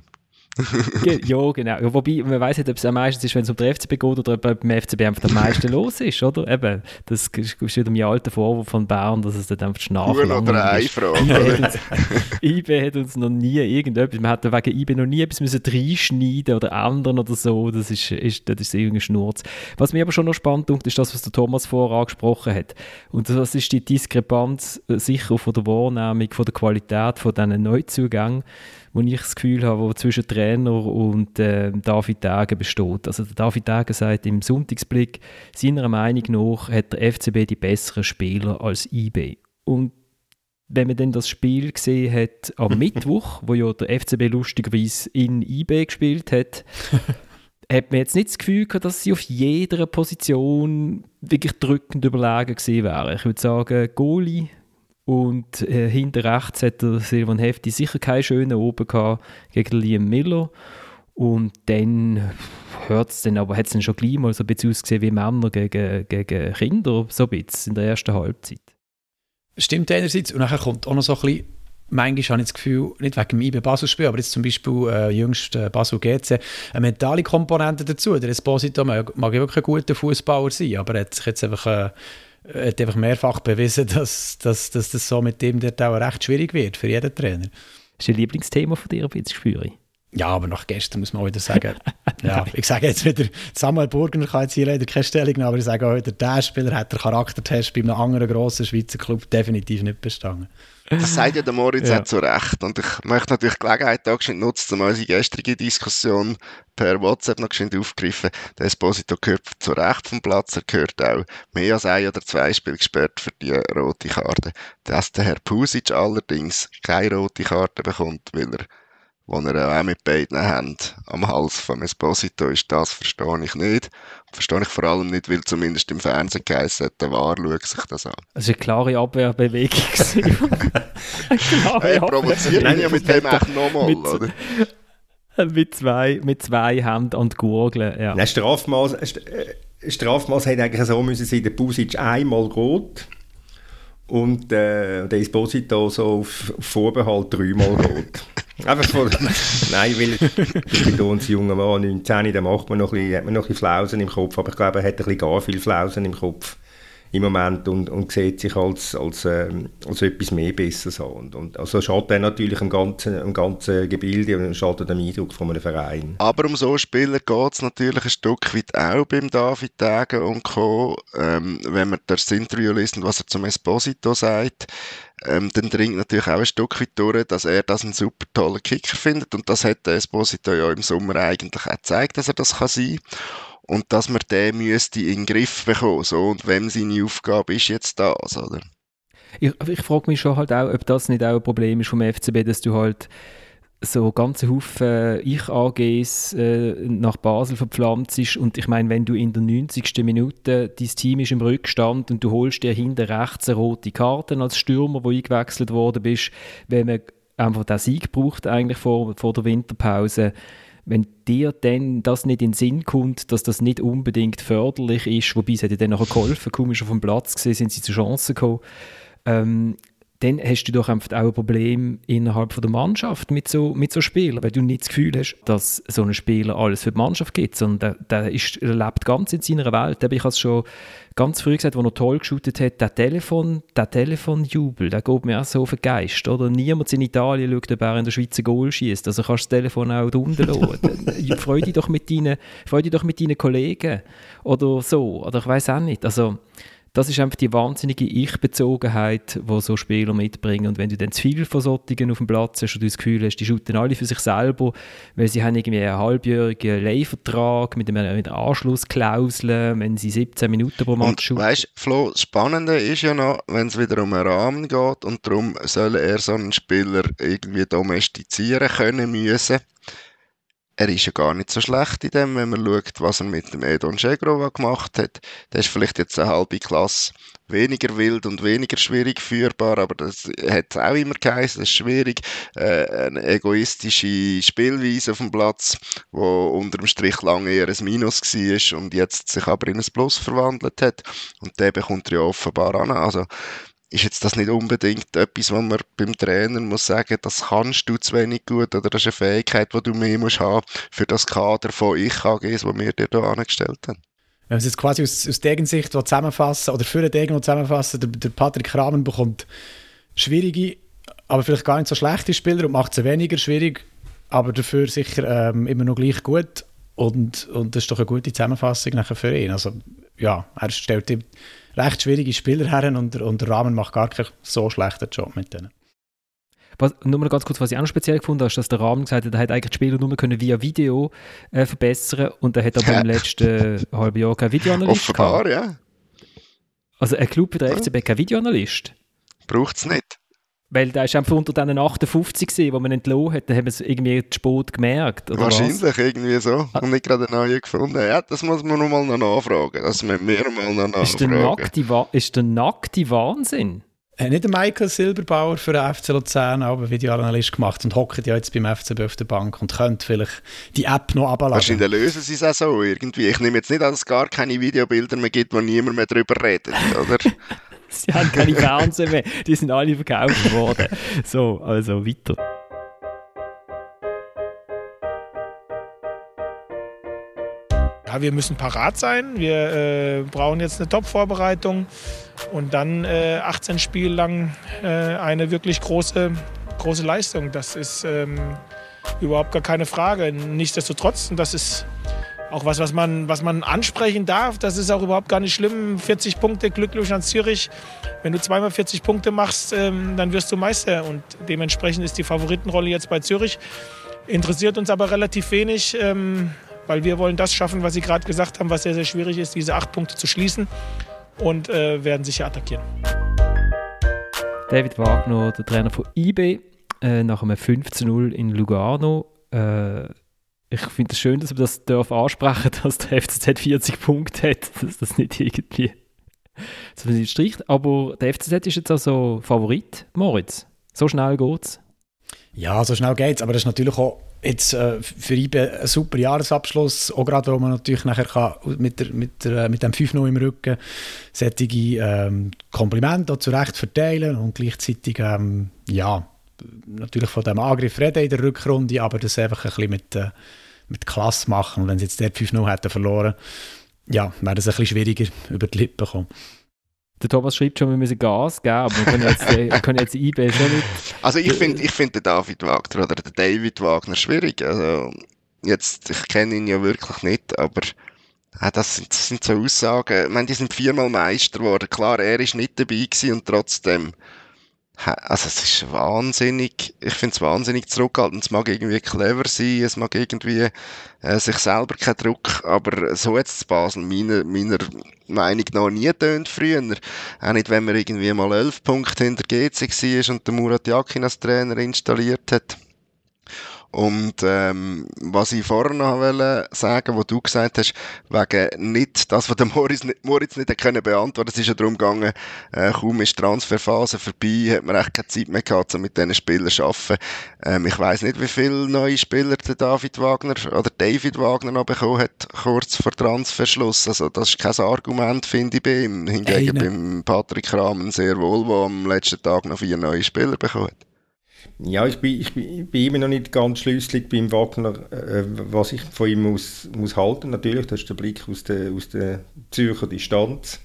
ja, genau. Wobei, man weiß nicht, ob es am meisten ist, wenn es um den FCB geht oder ob beim FCB einfach am meisten los ist, oder? Eben, das ist wieder mein alter Vorwurf von Bern, dass es dann einfach schnarcht. Huhn oder eine Frage. IB hat uns noch nie irgendetwas, man hat wegen IB noch nie etwas müssen reinschneiden oder ändern oder so, das ist, ist, das ist irgendein Schnurz. Was mir aber schon noch spannend ist, ist das, was der Thomas vorher angesprochen hat. Und das ist die Diskrepanz äh, sicher von der Wahrnehmung, von der Qualität von diesen Neuzugängen wo ich das Gefühl habe, wo zwischen Trainer und äh, David Degen besteht. Also der David Degen sagt im Sonntagsblick, seiner Meinung nach hat der FCB die besseren Spieler als IB. Und wenn man dann das Spiel gesehen hat am Mittwoch, wo ja der FCB lustigerweise in IB gespielt hat, hat man jetzt nicht das Gefühl gehabt, dass sie auf jeder Position wirklich drückend überlegen gewesen wären. Ich würde sagen, Goalie und äh, hinter rechts hat der Silvan Hefti sicher keinen schönen oben gehabt gegen Liam Miller. Und dann hört es dann, aber hat es dann schon gleich mal so ein bisschen ausgesehen wie Männer gegen, gegen Kinder, so ein bisschen in der ersten Halbzeit. Stimmt einerseits. Und dann kommt auch noch so ein bisschen, manchmal habe ich das Gefühl, nicht wegen dem IB Basel-Spiel, aber jetzt zum Beispiel äh, jüngst äh, Basel GC, eine mentale Komponente dazu. Der Esposito mag, mag wirklich ein guter Fußballer sein, aber er hat sich jetzt einfach... Äh, hat einfach mehrfach bewiesen, dass, dass, dass das so mit dem dort auch recht schwierig wird für jeden Trainer. Das ist ein Lieblingsthema von dir, ein bisschen spüre. Ja, aber nach gestern muss man auch wieder sagen, ja, ich sage jetzt wieder, Samuel Burgener kann jetzt hier leider keine Stellung nehmen, aber ich sage auch wieder, der Spieler hat den Charaktertest bei einem anderen grossen Schweizer Club definitiv nicht bestanden. Das sagt ja der Moritz ja. auch zu Recht. Und ich möchte natürlich die Gelegenheit da nutzen, um unsere gestrige Diskussion per WhatsApp noch geschwind aufgegriffen. Der Esposito gehört zu Recht vom Platz. Er gehört auch mehr als ein oder zwei Spiele gesperrt für die rote Karte. Dass der Herr Pusic allerdings keine rote Karte bekommt, weil er wo er auch mit beiden Händen am Hals von Esposito ist, das verstehe ich nicht. Verstehe ich vor allem nicht, weil zumindest im Fernsehen geheißen hat, der War schaut sich das an. Das war eine klare Abwehrbewegung. klare hey, provoziert mich ja mit dem echt nochmal, mit, oder? Mit zwei, mit zwei Händen an die Gurgel, ja. Nein, Strafmaß, äh, Strafmaß hätte eigentlich so müssen sein, der Pusic einmal rot und äh, der Esposito so auf, Vorbehalt dreimal rot. Einfach von, nein, weil ich bin uns junger Mann, 19, da macht man noch ein bisschen, hat man noch ein bisschen Flausen im Kopf, aber ich glaube, er hat ein bisschen gar viel Flausen im Kopf im Moment und, und sieht sich als, als, ähm, als etwas mehr Besseres an. Und, und, also schadet natürlich im ganzen, im ganzen Gebilde und schadet dem Eindruck von einem Verein. Aber um so Spieler geht es natürlich ein Stück weit auch beim David Degen und Co. Ähm, wenn man das Interview liest und was er zum Esposito sagt, ähm, dann dringt natürlich auch ein Stück weit durch, dass er das einen super tollen Kicker findet und das hat der Esposito ja im Sommer eigentlich auch gezeigt, dass er das kann sein und dass man den müsste in den Griff bekommen so und wem seine Aufgabe ist jetzt das, oder? Ich, ich frage mich schon halt auch, ob das nicht auch ein Problem ist vom FCB, dass du halt so ganze Haufen Ich-AGs äh, nach Basel verpflanzt ist. Und ich meine, wenn du in der 90. Minute, dein Team ist im Rückstand und du holst dir hinter rechts eine rote Karte als Stürmer, wo eingewechselt worden bist, wenn man einfach den Sieg braucht eigentlich vor, vor der Winterpause, wenn dir dann das nicht in den Sinn kommt, dass das nicht unbedingt förderlich ist, wobei es dir dann nachher geholfen, komisch auf dem Platz gesehen, sind sie zu Chancen gekommen, ähm, dann hast du doch einfach auch ein Problem innerhalb von der Mannschaft mit so, mit so Spielern, weil du nicht das Gefühl hast, dass so ein Spieler alles für die Mannschaft gibt, sondern der, der, ist, er lebt ganz in seiner Welt. Ich habe es schon ganz früh gesagt, als er toll geshootet hat, der Telefon, der Telefonjubel, der geht mir auch so auf den Geist. Oder? Niemand in Italien schaut, ob er in der Schweiz ein Goal schießt. Also kannst du das Telefon auch unten lassen. freu, dich doch mit deinen, freu dich doch mit deinen Kollegen. Oder so. Oder ich weiß auch nicht. Also, das ist einfach die wahnsinnige Ich-Bezogenheit, die so Spieler mitbringen. Und wenn du dann zu viel von solchen auf dem Platz hast und du das Gefühl hast, die shooten alle für sich selber, weil sie haben irgendwie einen halbjährigen Leihvertrag mit, einer, mit einer Anschlussklausel, wenn sie 17 Minuten pro Match shooten. Weißt Flo, das Spannende ist ja noch, wenn es wieder um einen Rahmen geht und darum soll er so einen Spieler irgendwie domestizieren können müssen er ist ja gar nicht so schlecht in dem, wenn man schaut, was er mit dem Edon Shegrova gemacht hat. Der ist vielleicht jetzt eine halbe Klasse weniger wild und weniger schwierig führbar, aber das hat auch immer geheißen, das ist schwierig. Äh, eine egoistische Spielweise auf dem Platz, wo unter dem Strich lange eher ein Minus war und jetzt sich aber in ein Plus verwandelt hat. Und der bekommt er ja offenbar an. Also, ist jetzt das nicht unbedingt etwas, was man beim Trainer muss sagen, das kannst du zu wenig gut oder das ist eine Fähigkeit, die du mehr musst haben für das Kader von Ich-AGs, das wir dir hier angestellt haben. Wenn wir es jetzt quasi aus, aus deren Sicht zusammenfassen oder für den Degen zusammenfassen, der, der Patrick Rahmen bekommt schwierige, aber vielleicht gar nicht so schlechte Spieler und macht sie weniger schwierig, aber dafür sicher ähm, immer noch gleich gut und, und das ist doch eine gute Zusammenfassung nachher für ihn. Also ja, er stellt recht schwierige Spieler her und, und der Rahmen macht gar keinen so schlechten Job mit denen. Was, nur mal ganz kurz, was ich auch noch speziell gefunden habe, ist, dass der Rahmen gesagt hat, er hat eigentlich die Spieler nur können via Video äh, verbessern und er hat aber im letzten halben Jahr keinen Videoanalyst Offenbar, gehabt. ja. Also ein Club wie der FCB kein Videoanalyst? Braucht es nicht. Weil der ist einfach unter diesen 58 gewesen, wo man entlohnt hat, dann haben wir es irgendwie zu spät gemerkt. Wahrscheinlich, was? irgendwie so. Ah. Und nicht gerade eine neue gefunden. Ja, das muss man noch mal noch nachfragen. Das müssen wir mal noch nachfragen. Ist der nackte, ist der nackte Wahnsinn? Hat nicht der Michael Silberbauer für den FC Luzern aber Videoanalyst gemacht und hockt ja jetzt beim FCB auf der Bank und könnte vielleicht die App noch abladen. Wahrscheinlich lösen sie es auch so irgendwie. Ich nehme jetzt nicht an, dass es gar keine Videobilder mehr gibt, wo niemand mehr darüber redet, oder? Sie haben keine Fernseher mehr. Die sind alle verkauft worden. So, also weiter. Ja, wir müssen parat sein. Wir äh, brauchen jetzt eine Top-Vorbereitung und dann äh, 18 Spiele lang äh, eine wirklich große, große Leistung. Das ist ähm, überhaupt gar keine Frage. Nichtsdestotrotz, und das ist auch was, was man, was man ansprechen darf. Das ist auch überhaupt gar nicht schlimm. 40 Punkte, glücklich an Zürich. Wenn du zweimal 40 Punkte machst, ähm, dann wirst du Meister. Und dementsprechend ist die Favoritenrolle jetzt bei Zürich. Interessiert uns aber relativ wenig, ähm, weil wir wollen das schaffen, was Sie gerade gesagt haben, was sehr, sehr schwierig ist, diese acht Punkte zu schließen und äh, werden sicher attackieren. David Wagner, der Trainer von IB, äh, nach einem 15-0 in Lugano. Äh, ich finde es schön, dass wir das darf ansprechen dass der FCZ 40 Punkte hat, dass das nicht irgendwie so nicht stricht. Aber der FCZ ist jetzt also Favorit, Moritz. So schnell geht's. Ja, so schnell geht's, aber das ist natürlich auch jetzt äh, für IBE ein super Jahresabschluss, auch gerade, wo man natürlich nachher kann mit, der, mit, der, mit dem 5-0 im Rücken solche ähm, Komplimente zu Recht verteilen und gleichzeitig, ähm, ja, natürlich von dem Angriff reden in der Rückrunde, aber das einfach ein bisschen mit, äh, mit Klasse machen. Und wenn sie jetzt dort 5-0 hätten verloren, ja, wäre das ein bisschen schwieriger über die Lippen kommen. Der Thomas schreibt schon, wir müssen Gas geben, aber wir können jetzt, äh, können jetzt IB schon nicht. Also ich finde ich find den David Wagner oder den David Wagner schwierig. Also jetzt, ich kenne ihn ja wirklich nicht, aber äh, das, sind, das sind so Aussagen. Ich meine, die sind viermal Meister geworden. Klar, er ist nicht dabei gewesen und trotzdem also es ist wahnsinnig, ich finde es wahnsinnig zurückhaltend. Es mag irgendwie clever sein, es mag irgendwie äh, sich selber keinen Druck, aber so jetzt zu Basel meiner, meiner Meinung nach nie tönt früher. Auch nicht, wenn man irgendwie mal elf Punkte hinter GC war und der Murat Yakin als Trainer installiert hat. Und ähm, was ich vorher noch wollte sagen, wo du gesagt hast, wegen nicht das, was der Moritz nicht, Moritz nicht können beantworten, es ist ja darum gegangen, äh, kaum ist die Transferphase vorbei, hat man echt keine Zeit mehr gehabt, um mit diesen Spielern zu arbeiten. Ähm, ich weiß nicht, wie viele neue Spieler der David Wagner oder David Wagner noch bekommen hat, kurz vor Transferschluss. Also das ist kein Argument, finde ich, bei ihm. Hingegen Eine. beim Patrick Rahmen sehr wohl, der am letzten Tag noch vier neue Spieler bekommen hat. Ja, ich bin, ich bin, bin immer noch nicht ganz schlüssig beim Wagner, äh, was ich von ihm muss, muss halten. Natürlich, das ist der Blick aus der, aus der Zürcher Distanz.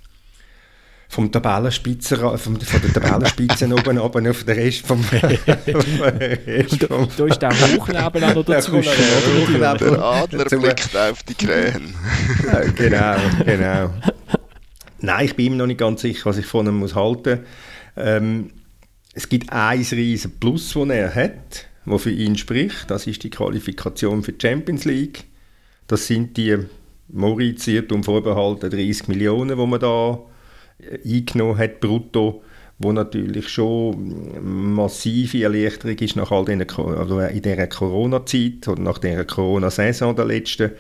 Vom Tabellenspitze, vom, von der Tabellenspitze oben ab auf den Rest vom, Rest vom Da ist der Hochnebel auch noch dazwischen. Der, der Adler blickt auf die Krähen. genau, genau. Nein, ich bin immer noch nicht ganz sicher, was ich von ihm muss halten muss. Ähm, es gibt ein riesen Plus, das er hat, das für ihn spricht. Das ist die Qualifikation für die Champions League. Das sind die Moritz um vorbehalten 30 Millionen, die man da äh, eingenommen hat, brutto, wo natürlich schon massive Erleichterung ist nach all den, also in dieser Corona-Zeit oder nach dieser Corona-Saison der letzten.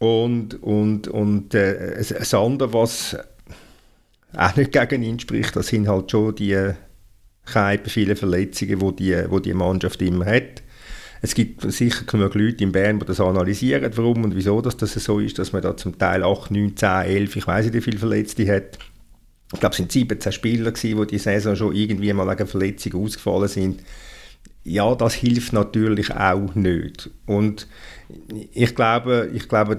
Und, und, und äh, das andere, was auch nicht gegen ihn spricht, das sind halt schon die viele Verletzungen, die die, wo die Mannschaft immer hat. Es gibt sicher genug Leute in Bern, die das analysieren, warum und wieso dass das so ist, dass man da zum Teil 8, 9, 10, 11, ich weiß nicht, wie viele Verletzte hat. Ich glaube, es waren 17 Spieler, gewesen, die die Saison schon irgendwie mal wegen Verletzung ausgefallen sind. Ja, das hilft natürlich auch nicht. Und ich glaube, ich glaube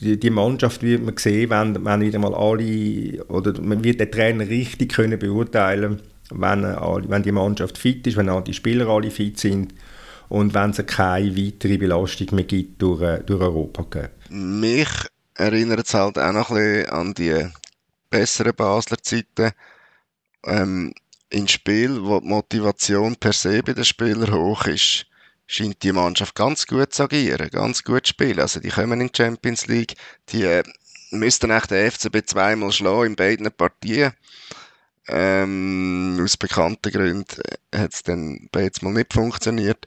die, die Mannschaft wird man sehen, wenn, wenn wieder mal alle, oder man wird den Trainer richtig können beurteilen können wenn, alle, wenn die Mannschaft fit ist, wenn auch die Spieler alle fit sind und wenn es keine weitere Belastung mehr gibt durch, äh, durch Europa. Mich erinnert es halt auch noch ein bisschen an die besseren Basler Zeiten. Ähm, in Spiel, wo die Motivation per se bei den Spielern hoch ist, scheint die Mannschaft ganz gut zu agieren, ganz gut zu spielen. Also die kommen in die Champions League, die äh, müssten echt den FCB zweimal schlagen in beiden Partien. Ähm, aus bekannten Gründen hat es dann jetzt mal nicht funktioniert.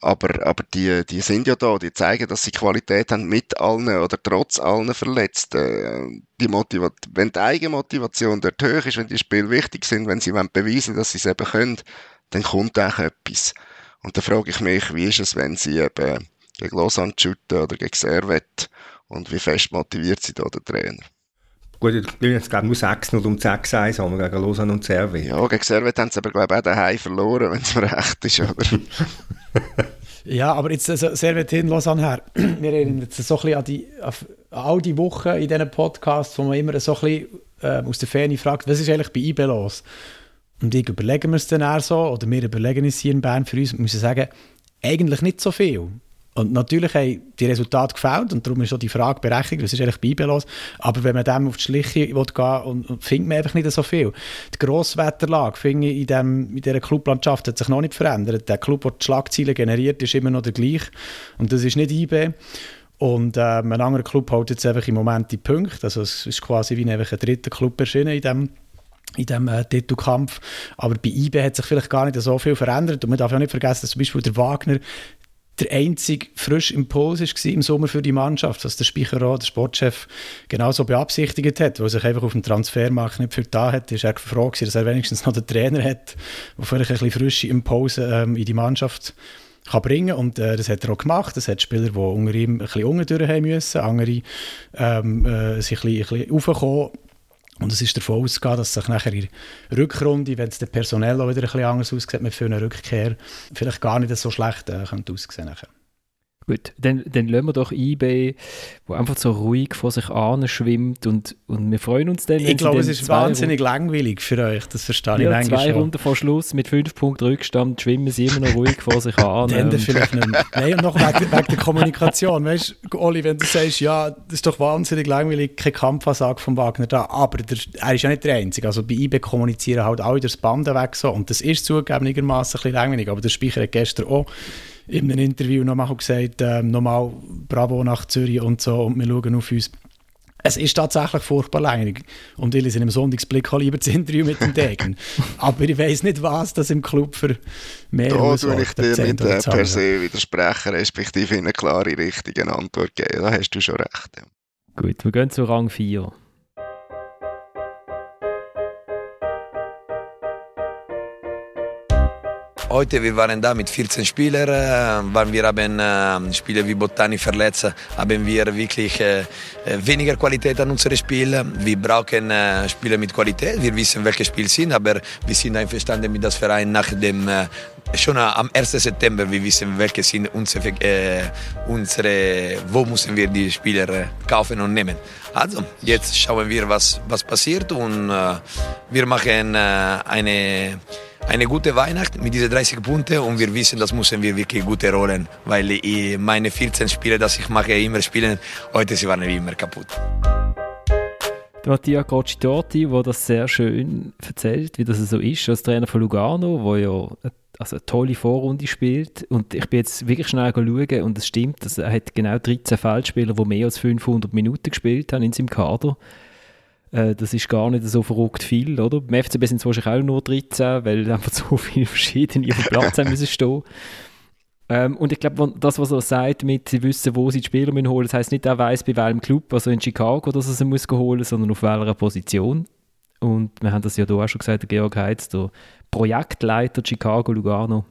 Aber, aber die, die sind ja da, die zeigen, dass sie Qualität haben mit allen oder trotz allen Verletzten. Die wenn die Eigenmotivation dort hoch ist, wenn die Spiele wichtig sind, wenn sie beweisen dass sie es eben können, dann kommt auch etwas. Und da frage ich mich, wie ist es, wenn sie eben gegen Lausanne shooten oder gegen Servet und wie fest motiviert sie da der Trainer? Gut, es gab nur 6-0 und 6-1 haben wir gegen Lausanne und Servet. Ja, gegen Servet haben sie aber glaube ich auch daheim verloren, wenn es mir recht ist, oder? ja, aber jetzt also Servet hin, Lausanne her. Wir erinnern uns so ein bisschen an, die, an all die Wochen in diesen Podcasts, wo man immer so ein bisschen äh, aus der Ferne fragt, was ist eigentlich bei IB los? Und ich überlegen wir es dann eher so, oder wir überlegen es hier in Bern für uns und müssen sagen, eigentlich nicht so viel. Und natürlich haben die Resultate gefällt und darum ist auch die Frage berechtigt, was ist eigentlich beibelos. Aber wenn man dem auf die Schliche gehen will, und, und findet man einfach nicht so viel. Die Grosswetterlage in, dem, in dieser Clublandschaft hat sich noch nicht verändert. Der Club, der die Schlagzeilen generiert, ist immer noch der gleiche. Und das ist nicht IB. Und äh, ein anderer Club hält jetzt einfach im Moment die Punkte. Also es ist quasi wie ein dritter Club erschienen in diesem in diesem äh, Titelkampf. Aber bei IB hat sich vielleicht gar nicht so viel verändert. Und man darf ja nicht vergessen, dass zum Beispiel der Wagner der einzige frische Impuls war im Sommer für die Mannschaft, was der Speicherer, der Sportchef, genauso beabsichtigt hat, weil sich einfach auf dem Transfermarkt nicht viel da hat. Er froh dass er wenigstens noch den Trainer hat, der vielleicht ein bisschen frische Impulse ähm, in die Mannschaft kann bringen und äh, das hat er auch gemacht. Es hat Spieler, die unter ihm ein bisschen unten durch haben müssen, andere ähm, äh, sind ein bisschen, ein bisschen und es ist davon ausgegangen, dass sich nachher in Rückrunde, wenn es der personell auch wieder ein bisschen anders aussieht mit eine Rückkehr, vielleicht gar nicht so schlecht äh, könnte aussehen nachher. Gut, dann, dann lassen wir doch eBay, wo einfach so ruhig vor sich an schwimmt und, und wir freuen uns dann. Ich glaube, es ist wahnsinnig langweilig für euch, das verstehe ja, ich zwei Runden vor Schluss mit fünf Punkten Rückstand schwimmen sie immer noch ruhig vor sich an. dann vielleicht nicht Nein, und noch wegen, wegen der Kommunikation. Weißt du, Oli, wenn du sagst, ja, das ist doch wahnsinnig langweilig, keine Kampfansage von Wagner da, aber der, er ist ja nicht der Einzige. Also bei eBay kommunizieren halt alle das Band weg so und das ist zugegebenermaßen ein bisschen langweilig, aber der Speicher hat gestern auch in einem Interview nochmal gesagt, äh, nochmal Bravo nach Zürich und so und wir schauen auf uns. Es ist tatsächlich furchtbar langweilig. Und ich lese im Sonntagsblick auch lieber das Interview mit dem Degen. Aber ich weiß nicht, was das im Club für mehr Da tue ich dir nicht äh, per se widersprechen, respektive eine klare, richtige Antwort geben. Da hast du schon recht. Ja. Gut, wir gehen zu Rang 4. Heute, wir waren da mit 14 Spielern, weil wir haben äh, Spieler wie Bottani verletzt, haben wir wirklich äh, weniger Qualität an unserem Spiel. Wir brauchen äh, Spieler mit Qualität, wir wissen, welche Spiele sind, aber wir sind einverstanden mit dem Verein nach dem, äh, schon am 1. September, wir wissen, welche sind unsere, äh, unsere wo müssen wir die Spieler äh, kaufen und nehmen. Also, jetzt schauen wir, was, was passiert und äh, wir machen eine eine gute Weihnacht mit diesen 30 Punkten und wir wissen, das müssen wir wirklich gute rollen, weil ich meine 14 Spiele, die ich mache, immer spielen, heute sie waren immer kaputt. Der Mattia Grocci-Torti, der das sehr schön erzählt, wie das so ist, als Trainer von Lugano, wo ja also eine tolle Vorrunde spielt. Und ich bin jetzt wirklich schnell schauen und es stimmt, dass er hat genau 13 Feldspieler, die mehr als 500 Minuten gespielt haben in seinem Kader. Äh, das ist gar nicht so verrückt viel, oder? Beim FCB sind es wahrscheinlich auch nur 13, weil einfach so viele verschiedene auf dem Platz haben müssen stehen. Ähm, und ich glaube, das, was er sagt, mit sie wissen, wo sie die Spieler holen müssen das heisst nicht, er weiß bei welchem Club, also in Chicago, dass er sie muss holen sondern auf welcher Position. Und wir haben das ja da auch schon gesagt, der Georg Heitz, der Projektleiter Chicago Lugano,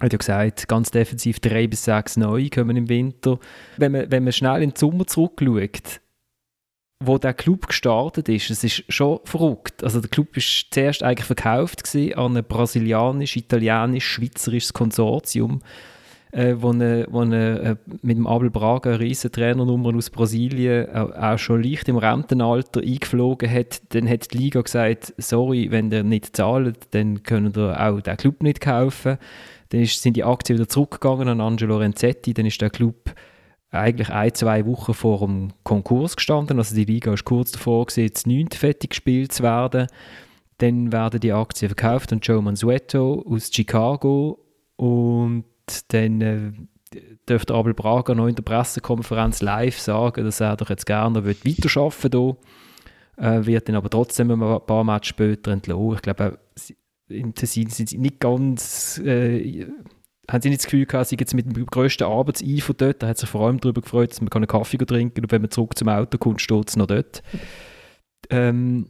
hat ja gesagt, ganz defensiv drei bis sechs neu kommen im Winter. Wenn man, wenn man schnell in den Sommer zurückschaut, wo der Club gestartet ist, es ist schon verrückt. Also der Club ist zuerst eigentlich verkauft an ein brasilianisch, italienisch, schweizerisches Konsortium, äh, wo, eine, wo eine, äh, mit dem Abel Braga riesen Trainernummer aus Brasilien äh, auch schon leicht im Rentenalter eingeflogen hat. Dann hat die Liga gesagt, sorry, wenn ihr nicht zahlt, dann können ihr auch den Club nicht kaufen. Dann ist, sind die Aktien wieder zurückgegangen an Angelo Renzetti, dann ist der Club eigentlich ein, zwei Wochen vor dem Konkurs gestanden. Also die Liga ist kurz davor, gewesen, das 9. fertig gespielt zu werden. Dann werden die Aktien verkauft und Joe Mansueto aus Chicago und dann äh, dürfte Abel Braga noch in der Pressekonferenz live sagen, dass er doch jetzt gerne weiterarbeiten will. Äh, wird dann aber trotzdem ein paar Monate später entlassen. Ich glaube, im Tessin sind sie nicht ganz äh, haben sie nicht das Gefühl gehabt, sie jetzt mit dem grössten Arbeitseifer dort. Da hat sich vor allem darüber gefreut, dass man einen Kaffee trinken und wenn man zurück zum Auto kommt, steht es noch dort. Ähm,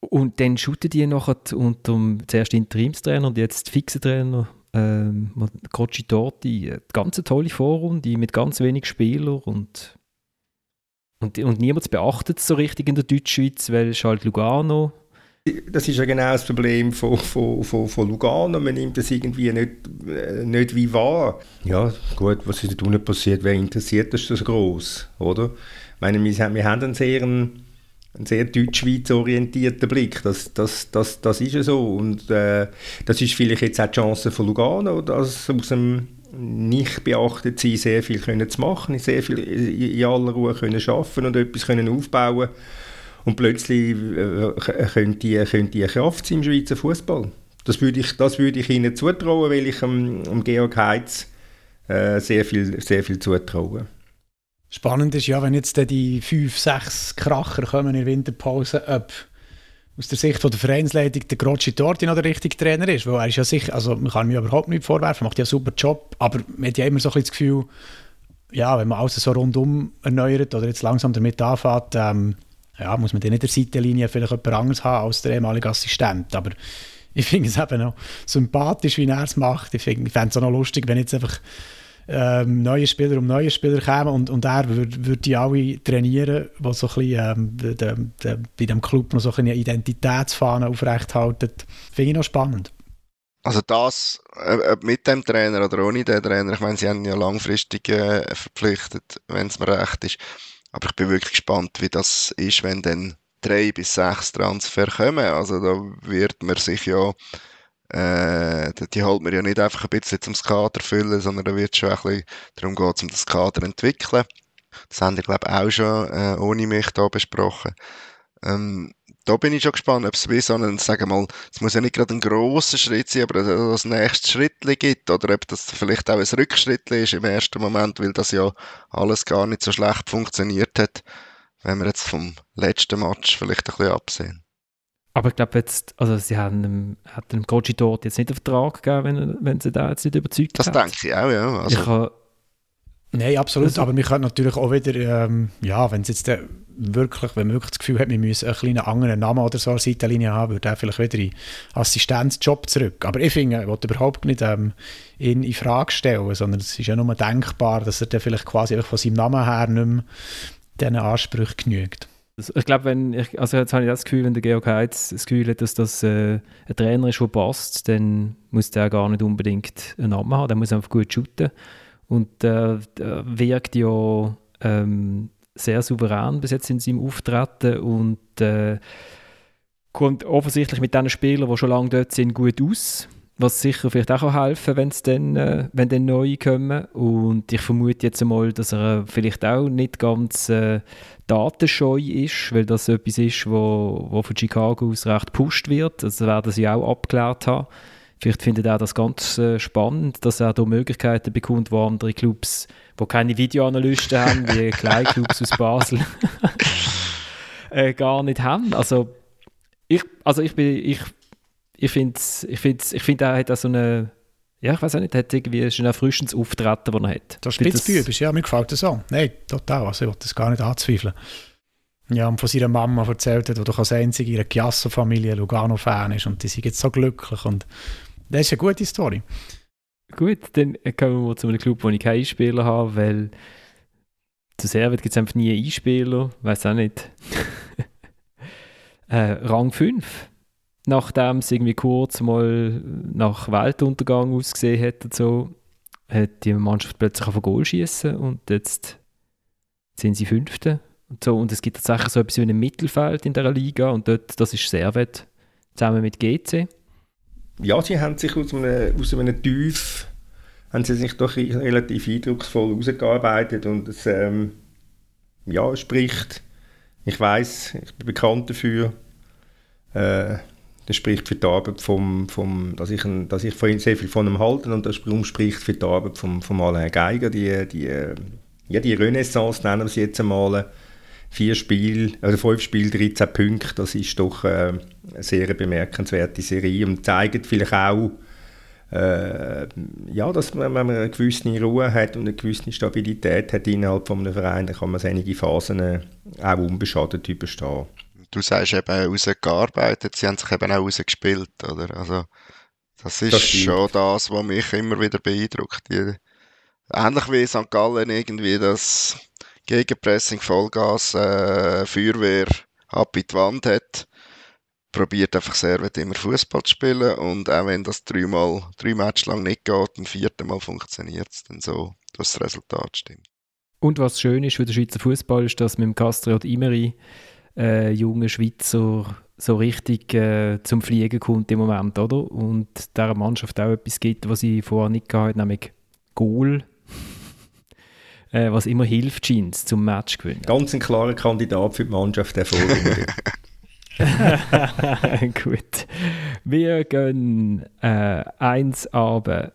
und dann shooten die nachher unter dem zuerst Interimstrainer und jetzt fixen Trainer ähm, Cochi Torti. Eine ganz tolle Vorrunde mit ganz wenig Spielern und, und, und niemand beachtet es so richtig in der Deutschschweiz, weil es halt Lugano das ist ja genau das Problem von, von, von, von Lugano. Man nimmt das irgendwie nicht, äh, nicht wie wahr. Ja, gut, was ist da unten passiert? Wer interessiert das so groß, oder? Ich meine, wir, wir haben einen sehr, einen sehr deutsch-schweiz orientierten Blick. Das, das, das, das ist ja so. Und äh, das ist vielleicht jetzt auch die Chance von Lugano, dass aus dem nicht beachtet sein, sehr viel können zu machen, sehr viel in aller Ruhe können schaffen und etwas können aufbauen können und plötzlich äh, könnte die, könnte die Kraft sein im Schweizer Fußball. Das würde ich, das ich ihnen zutrauen, weil ich dem, dem Georg Heitz äh, sehr, viel, sehr viel zutraue. Spannend ist ja, wenn jetzt die fünf, sechs Kracher kommen in der Winterpause, ob aus der Sicht von der Vereinsleitung der Grocci Torti noch der richtige Trainer ist. Weil er ist ja sicher, also man kann mir überhaupt nicht vorwerfen, macht ja einen super Job, aber man hat ja immer so ein bisschen das Gefühl, ja, wenn man alles so rundum erneuert oder jetzt langsam damit anfängt, ähm, ja, muss man dann in der Seitenlinie vielleicht jemand anderes haben als der ehemalige Assistent. Aber ich finde es eben noch sympathisch, wie er es macht. Ich, ich fände es auch noch lustig, wenn jetzt einfach ähm, neue Spieler um neue Spieler kommen und, und er würde würd die alle trainieren, die so ein bisschen, ähm, de, de, bei dem Club noch so eine Identitätsfahne aufrechthalten. Finde ich noch spannend. Also das äh, mit dem Trainer oder ohne den Trainer, ich meine, sie haben ihn ja langfristig äh, verpflichtet, wenn es mir recht ist. Aber ich bin wirklich gespannt, wie das ist, wenn dann drei bis sechs Transfer kommen. Also da wird man sich ja, äh, die holt man ja nicht einfach ein bisschen zum Kader füllen, sondern da wird schon ein bisschen darum gehen, um das Kader zu entwickeln. Das haben wir, glaube ich, auch schon äh, ohne mich da besprochen. Ähm, da bin ich schon gespannt, ob es wie so einen, sagen wir mal, es muss ja nicht gerade ein grosser Schritt sein, aber das nächste Schritt gibt oder ob das vielleicht auch ein Rückschritt ist im ersten Moment, weil das ja alles gar nicht so schlecht funktioniert hat. wenn wir jetzt vom letzten Match vielleicht ein bisschen absehen. Aber ich glaube jetzt, also sie haben dem, hat dem Goji dort jetzt nicht einen Vertrag gegeben, wenn, wenn sie da jetzt nicht überzeugt Das hat. denke ich auch, ja. Also, ich habe Nein, absolut. Also- aber wir können natürlich auch wieder, ähm, ja, wenn es jetzt äh, wirklich, wenn man wirklich das Gefühl hat, wir müssen einen kleinen anderen Namen oder so als Seitenlinie haben, würde er vielleicht wieder in Assistenzjob zurück. Aber ich finde, ich will überhaupt nicht ähm, ihn in Frage stellen, sondern es ist ja nur denkbar, dass er dann vielleicht quasi von seinem Namen her nicht mehr diesen Ansprüchen genügt. Ich glaube, wenn ich, also jetzt habe ich das Gefühl, wenn der Georg Heitz das Gefühl hat, dass das äh, ein Trainer ist, der passt, dann muss der gar nicht unbedingt einen Namen haben, der muss einfach gut shooten. Und äh, der wirkt ja ähm, sehr souverän bis jetzt in seinem Auftreten und äh, kommt offensichtlich mit diesen Spielern, die schon lange dort sind, gut aus. Was sicher vielleicht auch helfen kann, dann, äh, wenn dann neue kommen. Und ich vermute jetzt einmal, dass er vielleicht auch nicht ganz äh, datenscheu ist, weil das etwas ist, wo, wo von Chicago aus recht gepusht wird. Also werden sie auch abgeklärt haben. Vielleicht findet er das ganz äh, spannend, dass er da Möglichkeiten bekommt, wo andere Clubs, wo keine Videoanalysten haben, wie Kleinclubs aus Basel, äh, gar nicht haben. Also ich, also ich bin, ich, ich finde, ich finde, ich finde, er hat auch so eine, ja, ich weiß auch nicht, er hat irgendwie ist ein erfrischendes Auftreten, das er hat. Das Ich finde Spitzbüb ist, ja, mir gefällt das auch. Nein, total, also ich will das gar nicht anzweifeln. Ja, und von seiner Mama erzählt hat, die doch als einzige ihre Chiasso-Familie Lugano-Fan ist und die sind jetzt so glücklich und das ist eine gute Story. Gut, dann kommen wir zu einem Club, wo ich keinen Einspieler habe, weil zu Servet gibt es einfach nie Einspieler, weiß auch nicht. äh, Rang 5. Nachdem es irgendwie kurz mal nach Weltuntergang ausgesehen hat und so, hat die Mannschaft plötzlich auf Goal schießen und jetzt sind sie Fünfte. Und, so. und es gibt tatsächlich so etwas wie ein Mittelfeld in der Liga und dort, das ist Servet zusammen mit GC. Ja, sie haben sich aus einem, aus einem Tief haben sie sich doch relativ eindrucksvoll rausgearbeitet und es ähm, ja, spricht, ich weiß, ich bin bekannt dafür, äh, das spricht für die Arbeit vom, vom dass, ich ein, dass ich vorhin sehr viel von ihm halte und das spricht für die Arbeit vom, vom Alain Geiger, die, die, ja, die Renaissance nennen wir sie jetzt einmal, vier Spiele, also fünf Spiele, 13 Punkte, das ist doch äh, eine sehr bemerkenswerte Serie und zeigt vielleicht auch, äh, ja, dass man, wenn man eine gewisse Ruhe hat und eine gewisse Stabilität hat innerhalb von einem Verein, dann kann man einige Phasen auch unbeschadet überstehen. Du sagst eben rausgearbeitet, sie haben sich eben auch rausgespielt, oder? Also, das ist Das schon das, was mich immer wieder beeindruckt. Ähnlich wie St. Gallen irgendwie das Gegenpressing, Vollgas, äh, Feuerwehr ab in die Wand hat, probiert einfach sehr weit immer Fußball zu spielen und auch wenn das dreimal, drei Matches lang nicht geht, im vierten Mal funktioniert es dann so, dass das Resultat stimmt. Und was schön ist für den Schweizer Fußball, ist, dass mit dem Castriot Imeri äh, junge Schweizer so richtig äh, zum Fliegen kommt im Moment, oder? Und dieser Mannschaft auch etwas gibt, was sie vorher nicht gehabt hat, nämlich Goal, äh, was immer hilft, scheint zum Match gewinnen. Ganz ein klarer Kandidat für die Mannschaft, der Vorrunde. Gut. Wir gehen äh, eins aber.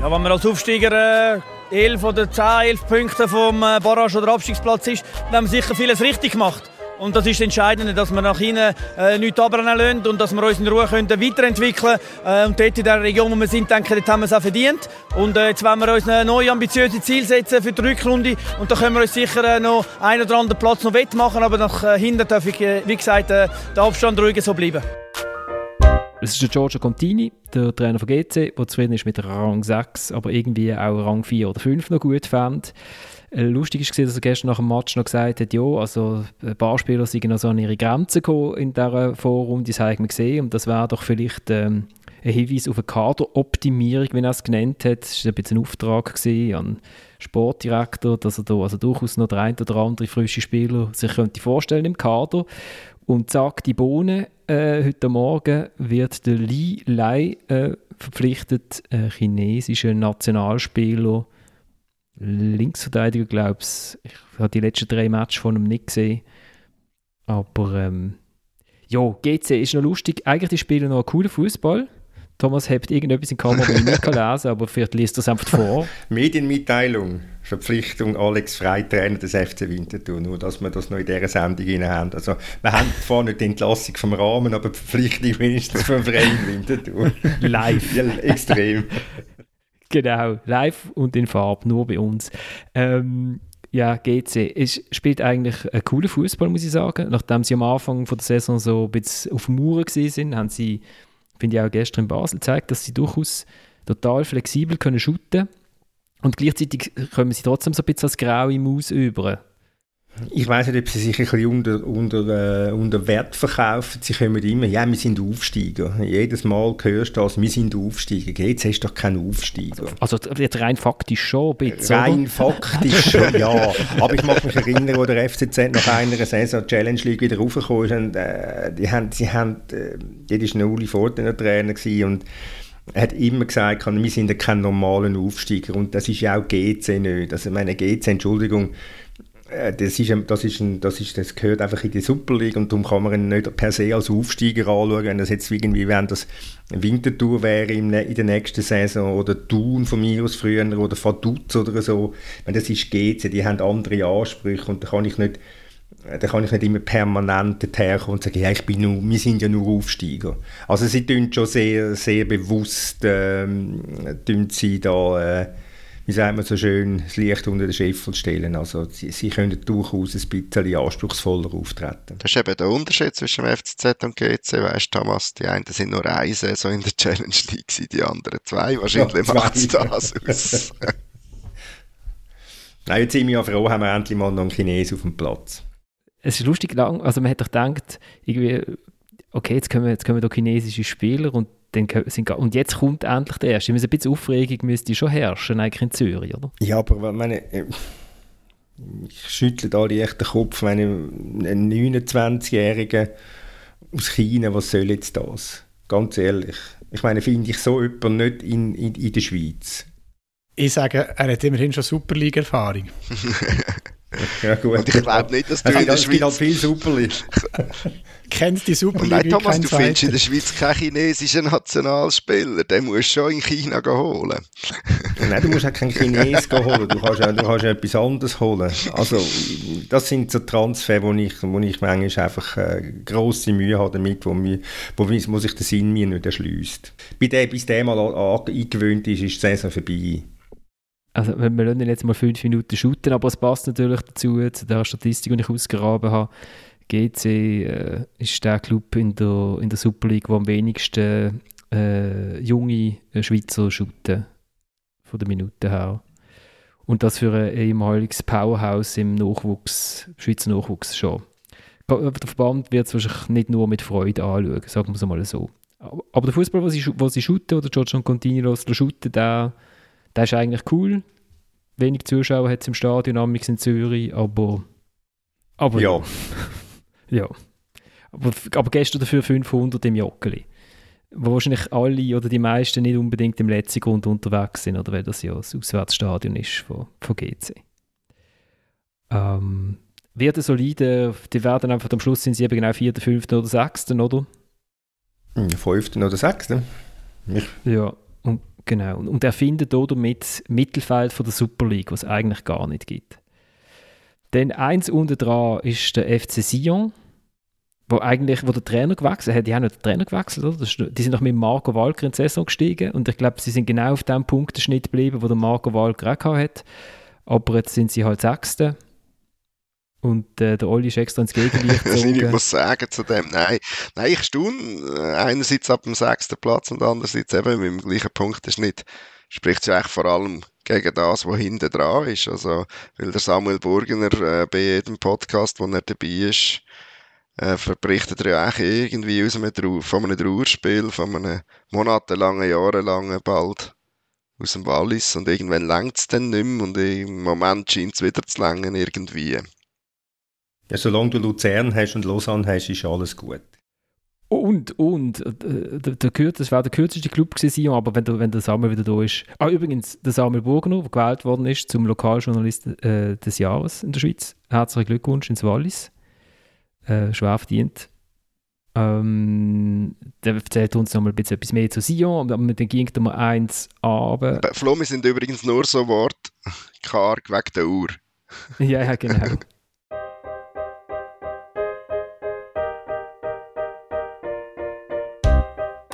Ja, wenn man als Aufsteiger äh, 11 oder 10, 11 Punkte vom äh, Barrage- oder Abstiegsplatz ist, dann haben wir sicher vieles richtig gemacht. Und das ist das Entscheidende, dass wir nach hinten äh, nichts abbrennen lassen und dass wir uns in Ruhe können weiterentwickeln können. Äh, und dort in der Region, wo wir sind, denke ich, haben wir es auch verdient. Und äh, jetzt wollen wir uns ein neues, ambitiöses Ziel setzen für die Rückrunde. Und da können wir uns sicher äh, noch einen oder anderen Platz noch wettmachen. Aber nach äh, hinten darf ich, äh, wie gesagt, äh, der Abstand ruhig so bleiben. Es ist der Giorgio Contini, der Trainer von GC, der zufrieden ist mit Rang 6, aber irgendwie auch Rang 4 oder 5 noch gut fand. Äh, Lustig ist, dass er gestern nach dem Match noch gesagt hat, ja, also ein paar Spieler sind noch so an ihre Grenzen gekommen in dieser Vorrunde, das haben wir gesehen und das wäre doch vielleicht ähm, ein Hinweis auf eine Kaderoptimierung, wie er es genannt hat. Das war ein bisschen ein Auftrag gewesen an Sportdirektor, dass er da also durchaus noch der ein oder andere frische Spieler sich könnte vorstellen im Kader. Und zack, die Bohne, äh, heute Morgen wird der Li Lai äh, verpflichtet, ein chinesischer Nationalspieler, Linksverteidiger, glaube ich. Ich habe die letzten drei Matches von ihm nicht gesehen. Aber ähm, ja, GC ist noch lustig. Eigentlich die spielen noch einen coolen Fußball. Thomas habt irgendetwas in Kamera, das ich nicht lesen aber vielleicht liest das einfach vor. Medienmitteilung. Verpflichtung Alex Frei, Trainer des FC Winterthur. Nur, dass wir das noch in dieser Sendung haben. Also, wir haben zwar nicht die Entlassung vom Rahmen, aber die Verpflichtung wenigstens vom Verein Winterthur. Live. Ja, extrem. genau, live und in Farbe, nur bei uns. Ähm, ja, GC. Es spielt eigentlich einen coolen Fußball, muss ich sagen. Nachdem sie am Anfang von der Saison so ein bisschen auf Mauern sind, haben sie, finde ich auch gestern in Basel gezeigt, dass sie durchaus total flexibel können shooten und gleichzeitig kommen sie trotzdem so ein bisschen als graue Maus über. Ich weiß nicht, ob sie sich ein bisschen unter, unter, äh, unter Wert verkaufen. Sie kommen immer, ja, wir sind Aufsteiger. Jedes Mal hörst du das, wir sind Aufsteiger. Jetzt hast du doch keinen Aufsteiger. Also jetzt rein faktisch schon ein bisschen, Rein oder? faktisch schon, ja. Aber ich mag mich erinnern, wo der FCZ nach einer Saison Challenge League wieder raufgekommen ist. Und, äh, die haben, sie haben, äh, das war Uli Fortener Trainer gewesen, und er hat immer gesagt, wir sind ja kein normaler Aufsteiger. Und das ist ja auch GC nicht. Also meine GC, Entschuldigung, das, ist, das, ist ein, das, ist, das gehört einfach in die Super League und darum kann man ihn nicht per se als Aufsteiger anschauen, wenn das jetzt irgendwie, wenn das Wintertour wäre in der nächsten Saison oder Thun von mir aus früher oder Vaduz oder so, wenn das ist GC, die haben andere Ansprüche und da kann ich nicht da kann ich nicht immer permanent herkommen und sagen, ja, ich bin nur, wir sind ja nur Aufsteiger. Also sie tun schon sehr, sehr bewusst, ähm, sie da äh, wie sagt man so schön, das Licht unter den Scheffel stellen. Also sie, sie können durchaus ein bisschen anspruchsvoller auftreten. Das ist eben der Unterschied zwischen dem FCZ und GC, weißt du, Thomas? Die einen sind nur eine Saison in der Challenge League, die anderen zwei. Wahrscheinlich ja, macht es das aus. Nein, jetzt sind wir ja froh, haben wir endlich mal noch einen Chines auf dem Platz. Es ist lustig lang, also man hat doch gedacht, irgendwie, okay, jetzt kommen, jetzt kommen da chinesische Spieler und dann sind, und jetzt kommt endlich der erste. Ein bisschen Aufregung müsste schon herrschen, eigentlich in Zürich, oder? Ja, aber meine, äh, ich schüttle da die echten Kopf, meine, ein 29-Jähriger aus China, was soll jetzt das? Ganz ehrlich. Ich meine, finde ich so jemanden nicht in, in, in der Schweiz. Ich sage, er hat immerhin schon Superliga-Erfahrung. Ja, gut. Und ich glaube nicht, dass du in der Schweiz... viel Superli. Kennst die Superliga Nein, Thomas, du findest in der Schweiz keinen chinesischen Nationalspieler. Den musst du schon in China holen. Nein, du musst auch keinen Chines holen. Du kannst, du kannst etwas anderes holen. Also, das sind so Transfer, wo ich, wo ich manchmal einfach äh, grosse Mühe habe damit, wo, mir, wo, wo sich der Sinn mir nicht erschließt. Bei dem, bis der mal eingewöhnt ist, ist die Saison vorbei also wir lassen jetzt mal fünf Minuten shooten, aber es passt natürlich dazu, zu der Statistik, die ich ausgegraben habe. GC äh, ist der Club in der, in der Super League, der am wenigsten äh, junge äh, Schweizer shooten, von der Minute her. Und das für ein ehemaliges Powerhouse im Nachwuchs, Schweizer Nachwuchs schon. Der Verband wird es wahrscheinlich nicht nur mit Freude anschauen, sagen wir es mal so. Aber der Fußball, was sie, was sie shooten, oder Giorgio Contini shooten, der der ist eigentlich cool. Wenig Zuschauer hat es im Stadion, amigs in Zürich, aber. aber ja. ja. Aber, aber gestern dafür 500 im Joggeli. Wo wahrscheinlich alle oder die meisten nicht unbedingt im letzten Grund unterwegs sind, oder weil das ja das Auswärtsstadion ist von, von GC. Ähm, wird solide, die werden einfach am Schluss sind sie eben genau 4., 5. oder 6., oder? 5. Hm, oder 6. Ja, und Genau. Und er findet damit Mittelfeld von der Super League, was es eigentlich gar nicht gibt. Dann eins unten dran ist der FC Sion, wo eigentlich, wo der Trainer gewechselt hat. Die haben nicht den Trainer gewechselt, oder? Ist, die sind noch mit Marco Walker in die Saison gestiegen und ich glaube, sie sind genau auf dem Punktenschnitt geblieben, wo der Marco Walker auch hat. Aber jetzt sind sie halt Sechste und äh, der Olli ist extra ins Gegenlicht gezogen. ich muss sagen zu dem, nein, nein ich staune äh, einerseits ab dem sechsten Platz und andererseits eben mit dem gleichen Punktenschnitt spricht es ja eigentlich vor allem gegen das, was hinten dran ist. Also, weil der Samuel Burgener äh, bei jedem Podcast, wo er dabei ist, äh, verberichtet er ja auch irgendwie aus einem Trau von einem Trauerspiel, von einem monatelangen, jahrelangen bald aus dem Wallis und irgendwann längt es dann nicht mehr und im Moment scheint es wieder zu längen irgendwie. Ja, solange du Luzern hast und Lausanne hast, ist alles gut. Und, und, äh, der, das war der kürzeste Club gewesen, aber wenn der, wenn der Samuel wieder da ist. Ah, übrigens, der Samuel Burgner, der gewählt worden ist zum Lokaljournalist äh, des Jahres in der Schweiz. Herzlichen Glückwunsch ins Wallis. Äh, schwer verdient. Ähm, der erzählt uns noch mal ein bisschen etwas mehr zu Sion, aber dann ging da mal eins aber. Flummi sind übrigens nur so Worte, karg wegen der Uhr. ja, ja, genau.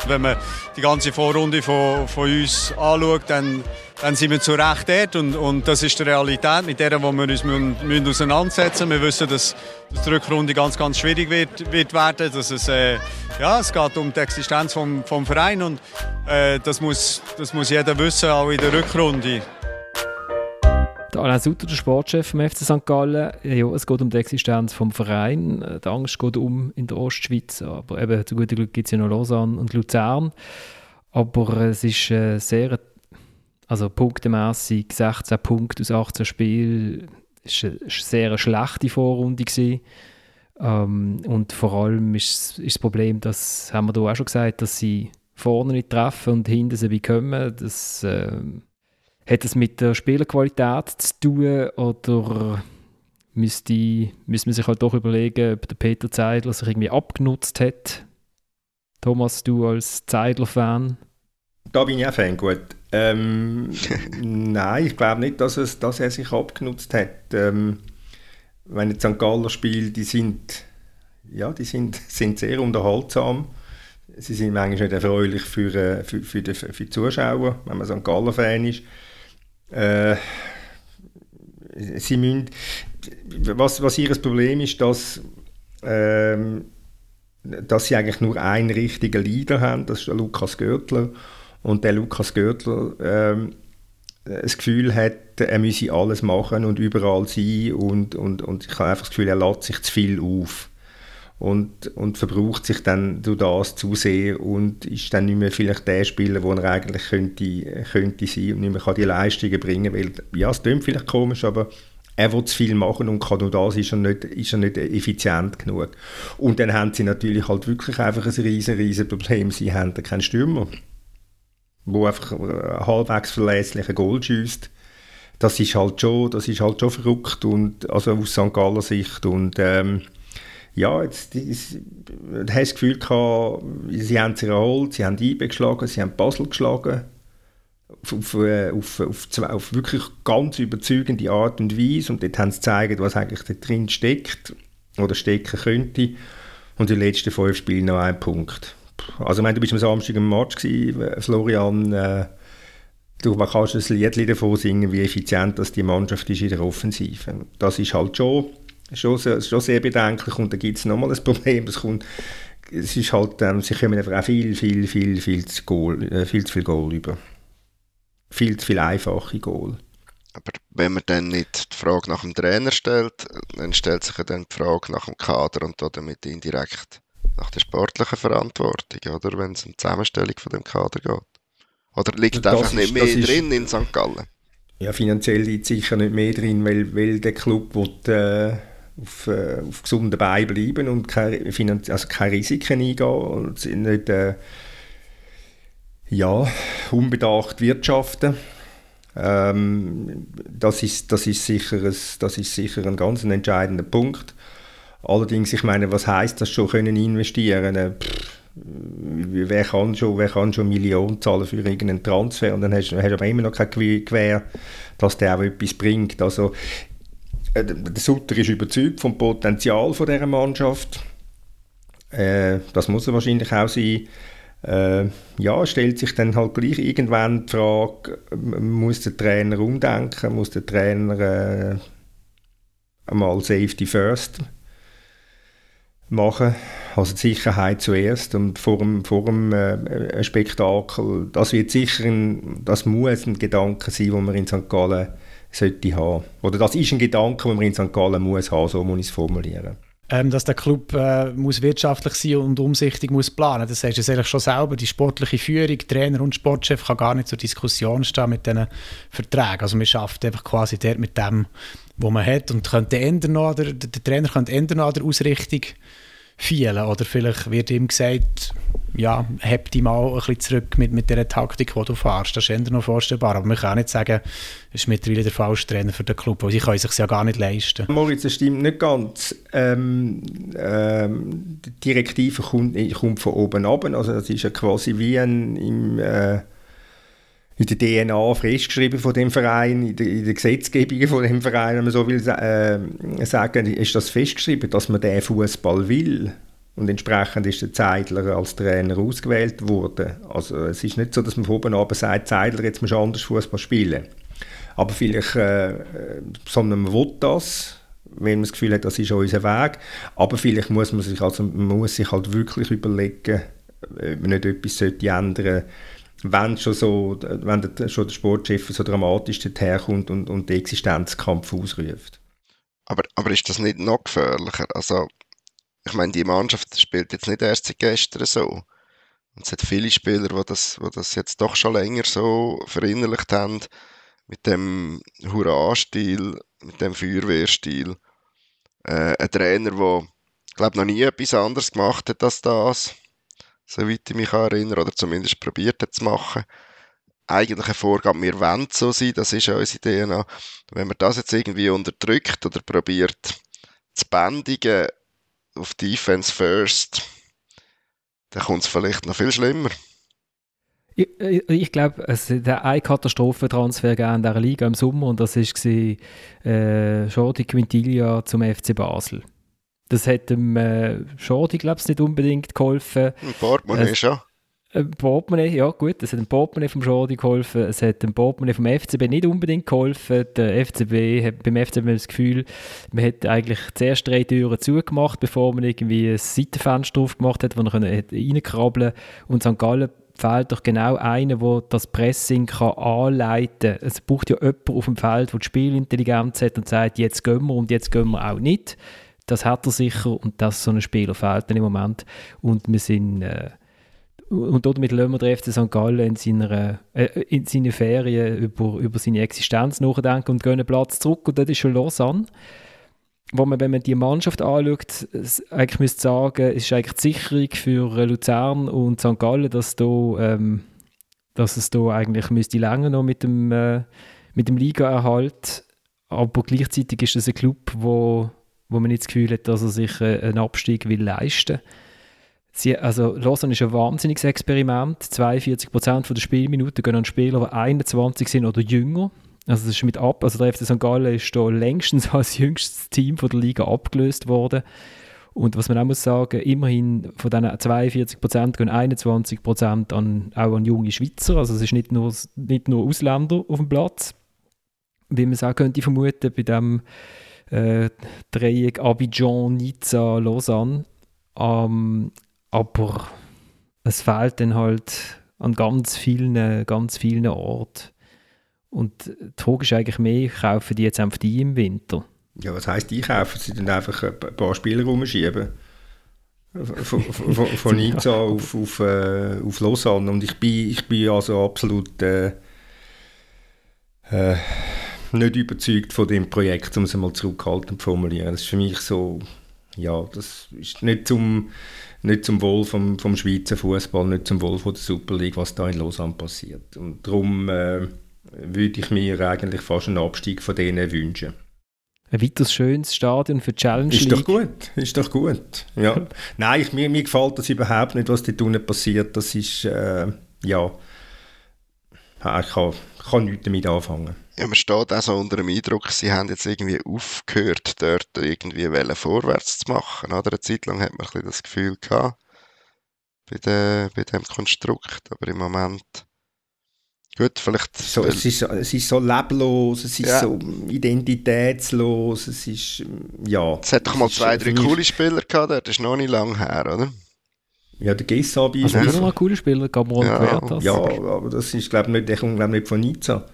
Wenn man die ganze Vorrunde von, von uns anschaut, dann, dann sind wir zu Recht dort und, und das ist die Realität, mit der wir uns müssen, müssen auseinandersetzen müssen. Wir wissen, dass, dass die Rückrunde ganz, ganz schwierig wird, wird werden. Dass es, äh, ja, es geht um die Existenz vom, vom Verein und äh, das, muss, das muss jeder wissen, auch in der Rückrunde. Der Alain Sutter, der Sportchef vom FC St. Gallen, ja, es geht um die Existenz vom Verein. Die Angst geht um in der Ostschweiz, aber eben zu gutem Glück gibt es ja noch Lausanne und Luzern. Aber es ist äh, sehr, also punktemässig 16 Punkte aus 18 Spielen, ist eine, eine sehr schlechte Vorrunde gewesen. Ähm, und vor allem ist, ist das Problem, das haben wir da auch schon gesagt, dass sie vorne nicht treffen und hinten sie wie kommen. Das äh, hat es mit der Spielerqualität zu tun oder müsste, müsste man sich halt doch überlegen, ob der Peter Zeidler sich irgendwie abgenutzt hat? Thomas, du als Zeidler-Fan? Da bin ich auch Fan, gut. Ähm, nein, ich glaube nicht, dass, es, dass er sich abgenutzt hat. Ähm, wenn jetzt St. Galler spielt, die sind, ja, die sind, sind sehr unterhaltsam. Sie sind manchmal nicht erfreulich für, äh, für, für, die, für die Zuschauer, wenn man St. Galler-Fan ist. Äh, sie müssen, was, was ihr Problem ist, dass, ähm, dass sie eigentlich nur einen richtigen Leader haben, das ist der Lukas Görtler. Und der Lukas Görtler ähm, das Gefühl hat, er müsse alles machen und überall sein und, und, und ich habe einfach das Gefühl, er lädt sich zu viel auf und, und verbraucht sich dann durch das zu sehr und ist dann nicht mehr vielleicht der Spieler, wo er eigentlich könnte, könnte sein und nicht mehr kann die Leistungen bringen weil ja, es klingt vielleicht komisch, aber er will zu viel machen und kann nur das, ist er, nicht, ist er nicht effizient genug. Und dann haben sie natürlich halt wirklich einfach ein riesen, riesen Problem, sie haben keinen Stürmer, der einfach halbwegs verlässlichen Goal schießt. Das ist halt schon, das ist halt schon verrückt und, also aus St. Galler Sicht und ähm, ja, jetzt, ich, habe das Gefühl gehabt, sie haben sich erholt, sie haben IBE geschlagen, sie haben Basel geschlagen. Auf, auf, äh, auf, auf, wirklich ganz überzeugende Art und Weise. Und dort haben sie gezeigt, was eigentlich da drin steckt oder stecken könnte. Und die letzten fünf Spiele noch ein Punkt. Also, ich meine, du bist am Samstag im Match, gewesen, Florian. Äh, du kannst ein Lied davon singen, wie effizient das die Mannschaft ist in der Offensive. Das ist halt schon schon, sehr, schon sehr bedenklich. Und da gibt es nochmal ein Problem. Es, kommt, es ist halt, ähm, sie kommen einfach auch viel, viel, viel, viel zu, Goal, äh, viel zu viel Goal über. Viel zu viel einfache Goal. Aber wenn man dann nicht die Frage nach dem Trainer stellt, dann stellt sich ja dann die Frage nach dem Kader und damit indirekt nach der sportlichen Verantwortung, oder? Wenn es um die Zusammenstellung von dem Kader geht. Oder liegt das einfach ist, nicht mehr drin in St. Gallen? Ja, finanziell liegt sicher nicht mehr drin, weil, weil der Club will, äh, auf, äh, auf gesunden Beinen bleiben und keine, also keine Risiken eingehen und nicht äh, ja, unbedacht wirtschaften. Ähm, das, ist, das, ist sicher ein, das ist sicher ein ganz entscheidender Punkt. Allerdings, ich meine, was heißt das schon können investieren? Äh, pff, wer kann schon, wer kann schon Millionen zahlen für irgendeinen Transfer und dann hast, du aber immer noch kein Gewähr, dass der auch etwas bringt. Also äh, der Sutter ist überzeugt vom Potenzial von dieser Mannschaft. Äh, das muss er wahrscheinlich auch sein. Äh, ja, stellt sich dann halt gleich irgendwann die Frage, muss der Trainer umdenken, muss der Trainer äh, einmal Safety First machen, also die Sicherheit zuerst und vor dem, vor dem äh, Spektakel, das wird sicher ein, das muss ein Gedanke sein, den man in St. Gallen sollte haben. Oder das ist ein Gedanke, den man in St. Gallen muss haben, so muss ich es formulieren. Ähm, dass der Club äh, muss wirtschaftlich sein und umsichtig muss planen. Das heißt du eigentlich schon selber. Die sportliche Führung, Trainer und Sportchef kann gar nicht zur Diskussion stehen mit diesen Verträgen. Also man schafft einfach quasi dort mit dem, was man hat und könnte ändern noch, der, der Trainer könnte ändern an der Ausrichtung vielen. Oder vielleicht wird ihm gesagt, ja, heb die mal ein bisschen zurück mit, mit der Taktik, die du fährst. Das ist eher noch vorstellbar. Aber man kann auch nicht sagen, es ist mittlerweile der falsche Trainer für den Club, weil sie können sich ja gar nicht leisten. Moritz, das stimmt nicht ganz. Ähm, ähm, die Direktive kommt, kommt von oben ab. Also das ist ja quasi wie ein, im, äh, in der DNA festgeschrieben von dem Verein, in der, in der Gesetzgebung von dem Verein, wenn man so will äh, sagen, ist das festgeschrieben, dass man den Fußball will. Und entsprechend ist der Zeidler als Trainer ausgewählt worden. Also es ist nicht so, dass man von oben ab sagt, Zeidler, jetzt musst du anders Fußball spielen. Aber vielleicht, äh, sondern man will das, wenn man das Gefühl hat, das ist unser Weg. Aber vielleicht muss man sich, also, man muss sich halt wirklich überlegen, ob man nicht etwas sollte ändern wenn schon so, wenn der, schon der Sportchef so dramatisch daherkommt und, und den Existenzkampf ausruft. Aber, aber ist das nicht noch gefährlicher? Also ich meine, die Mannschaft spielt jetzt nicht erst seit gestern so. Und es hat viele Spieler, die das, die das jetzt doch schon länger so verinnerlicht haben, mit dem Hurra-Stil, mit dem Feuerwehrstil. Äh, ein Trainer, der, glaube noch nie etwas anderes gemacht hat als das, soweit ich mich erinnere, oder zumindest probiert hat zu machen. Eigentlich eine Vorgabe, wir wollen so sein, das ist ja unsere DNA. Wenn man das jetzt irgendwie unterdrückt oder probiert zu bändigen, auf Defense First, dann kommt es vielleicht noch viel schlimmer. Ich, ich, ich glaube, es hat einen Katastrophentransfer in dieser Liga im Sommer und das war äh, Jordi Quintilia zum FC Basel. Das hat dem äh, Jordi, glaube ich, nicht unbedingt geholfen. Ein Portemonnaie äh, schon. Ein Portemonnaie, ja gut, es hat dem Portemonnaie vom Jordi geholfen, es hat dem Portemonnaie vom FCB nicht unbedingt geholfen. Der FCB hat beim FCB das Gefühl, man hat eigentlich zuerst drei Türen zugemacht, bevor man irgendwie ein Seitenfenster drauf gemacht hat, wo man reinkrabbeln konnte. Und St. Gallen fehlt doch genau einer, der das Pressing kann anleiten kann. Es braucht ja jemanden auf dem Feld, der die Spielintelligenz hat und sagt, jetzt gehen wir und jetzt gehen wir auch nicht. Das hat er sicher und das so ein Spieler fehlt dann im Moment. Und wir sind... Äh, und damit lassen wir den FC St. Gallen in seiner, äh, in seine Ferien über, über seine Existenz nachdenken und gehen einen Platz zurück. Und das ist schon Lausanne. Wo man, wenn man die Mannschaft anschaut, eigentlich müsste sagen, es ist eigentlich die Sicherung für Luzern und St. Gallen, dass, da, ähm, dass es da eigentlich müsste länger noch mit dem, äh, mit dem Liga-Erhalt. Aber gleichzeitig ist es ein Club, wo, wo man nicht das Gefühl hat, dass er sich äh, einen Abstieg will leisten will. Also Lausanne ist ein wahnsinniges Experiment. 42% der Spielminuten gehen an Spieler, die 21 sind oder jünger. Also das ist mit ab. Also der FC St. Gallen ist da längstens als jüngstes Team von der Liga abgelöst worden. Und was man auch muss sagen, immerhin von diesen 42% gehen 21% an, auch an junge Schweizer. Also es ist nicht nur, nicht nur Ausländer auf dem Platz, wie man es auch könnte vermuten bei dem äh, Dreieck Abidjan, Nizza, Lausanne. Ähm, aber es fehlt dann halt an ganz vielen, ganz vielen Orten. Und die Frage ist eigentlich mehr, kaufen die jetzt einfach die im Winter? Ja, was heisst die kaufen? Sie dann einfach ein paar Spieler rumschieben? Von, von, von Nizza auf, auf, äh, auf Lausanne. Und ich bin, ich bin also absolut äh, äh, nicht überzeugt von dem Projekt, um es einmal zurückhaltend zu formulieren. Das ist für mich so, ja, das ist nicht zum nicht zum Wohl vom, vom Schweizer Fußball, nicht zum Wohl von der Super League, was da in Lausanne passiert. Und darum äh, würde ich mir eigentlich fast einen Abstieg von denen wünschen. Ein weiteres schönes Stadion für Challenge League. Ist doch gut, ist doch gut. Ja. Nein, ich, mir, mir gefällt das überhaupt nicht, was dort unten passiert. Das ist, äh, ja, ich kann, kann nichts damit anfangen. Ja, man steht auch so unter dem Eindruck, sie haben jetzt irgendwie aufgehört, dort irgendwie vorwärts zu machen. Oder? Eine Zeit lang hat man ein bisschen das Gefühl gehabt, bei, de, bei dem Konstrukt, aber im Moment... Gut, vielleicht... So, es, ist, es ist so leblos, es ist ja. so identitätslos, es ist... Ja. Es hat doch mal zwei, drei coole Spieler gehabt, das ist noch nicht lange her, oder? Ja, der Gessabi ist... Also, noch ein cooler Spieler, Gabriel ja. Ja, aber das ist, glaube ich, nicht, der kommt, glaube nicht von Nizza.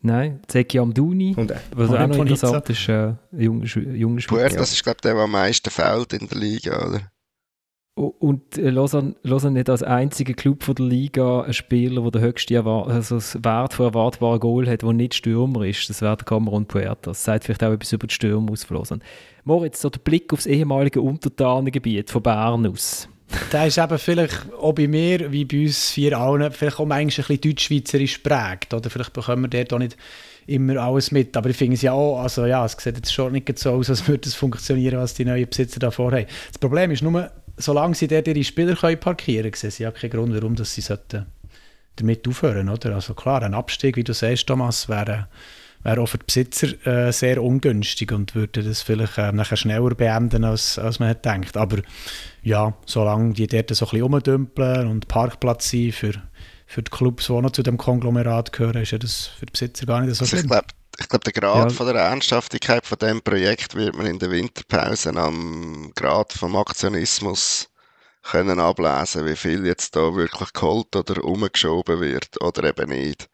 Nein, Zeki Amdouni, und, äh, was auch noch interessant ist, äh, junger junge Spieler. Das ist, glaube ich, der, der am meisten fällt in der Liga, oder? Und äh, Lausanne, Lausanne nicht als einziger Club von der Liga einen Spieler, der den höchsten also das Wert von erwartbaren Goal hat, der nicht Stürmer ist. Das wäre der Cameron Puerta. Das sagt vielleicht auch etwas über die Stürmer aus von Lausanne. Moritz, so der Blick aufs ehemalige Untertanengebiet von Bern aus. Der ist eben vielleicht auch bei mir, wie bei uns vier allen, vielleicht auch ein bisschen deutsch-schweizerisch prägt. Oder vielleicht bekommen wir dort auch nicht immer alles mit. Aber ich finde es ja auch, also ja, es sieht jetzt schon nicht so aus, als würde es funktionieren, was die neuen Besitzer da vorhaben. Das Problem ist nur, solange sie dort ihre Spieler können parkieren können, sie ja keinen Grund, warum sie damit aufhören oder? Also klar, ein Abstieg, wie du sagst, Thomas, wäre, wäre auch für die Besitzer äh, sehr ungünstig und würde das vielleicht äh, nachher schneller beenden, als, als man denkt. Aber ja, solange die dort so ein bisschen rumdümpeln und Parkplatz sind für, für die Clubs, die noch zu dem Konglomerat gehören, ist ja das für die Besitzer gar nicht so also schlimm. Also ich glaube, der Grad ja. von der Ernsthaftigkeit von dem Projekt wird man in der Winterpause am Grad vom Aktionismus können ablesen, wie viel jetzt da wirklich geholt oder umgeschoben wird oder eben nicht.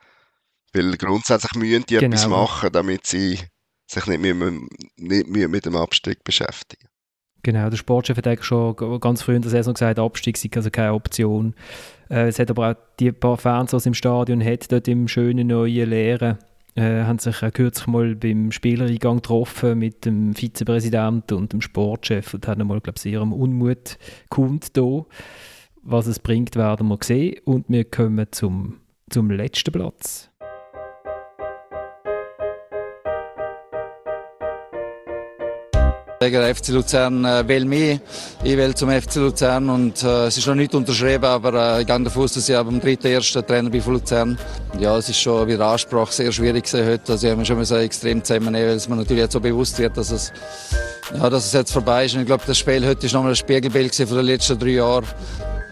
Weil grundsätzlich müssen die genau. etwas machen, damit sie sich nicht, mehr, nicht mehr mit dem Abstieg beschäftigen. Genau, der Sportchef hat eigentlich schon ganz früh in der Saison gesagt, Abstieg sei also keine Option. Äh, es hat aber auch die paar Fans, die es im Stadion hat, dort im schönen neuen Leeren äh, haben sich auch kürzlich mal beim Spielereingang getroffen mit dem Vizepräsidenten und dem Sportchef und haben mal, glaube ich, ihrem Unmut kundgetan. Was es bringt, werden wir sehen. Und wir kommen zum, zum letzten Platz. Der FC Luzern äh, will mich, ich will zum FC Luzern und äh, es ist noch nicht unterschrieben, aber äh, ich gehe davon aus, dass ich am 3.1. Trainer bin von Luzern. Ja, es ist schon wie der Ansprache sehr schwierig heute. Also ich habe schon so extrem zusammennehmen, weil es mir natürlich jetzt so bewusst wird, dass es, ja, dass es jetzt vorbei ist. Und ich glaube, das Spiel heute ist nochmal ein Spiegelbild von den letzten drei Jahren.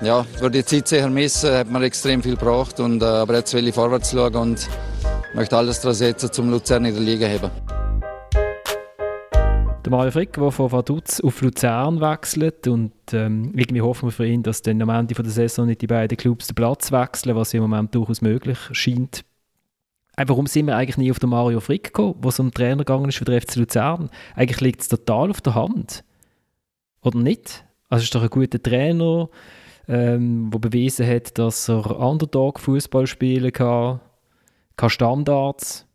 Ja, würde die Zeit sicher missen, hat man extrem viel gebraucht. Und, äh, aber jetzt will ich vorwärts schauen und möchte alles daran setzen, zum Luzern in der Liga heben. Der Mario Frick, der von Vaduz auf Luzern wechselt und ähm, irgendwie hoffen wir für ihn, dass dann am Ende der Saison nicht die beiden Clubs den Platz wechseln, was im Moment durchaus möglich scheint. Äh, warum sind wir eigentlich nie auf den Mario Frick gekommen, wo es um Trainer gegangen ist für den FC Luzern? Eigentlich liegt es total auf der Hand. Oder nicht? Also ist doch ein guter Trainer, ähm, der bewiesen hat, dass er Underdog-Fußball spielen kann, kann Standards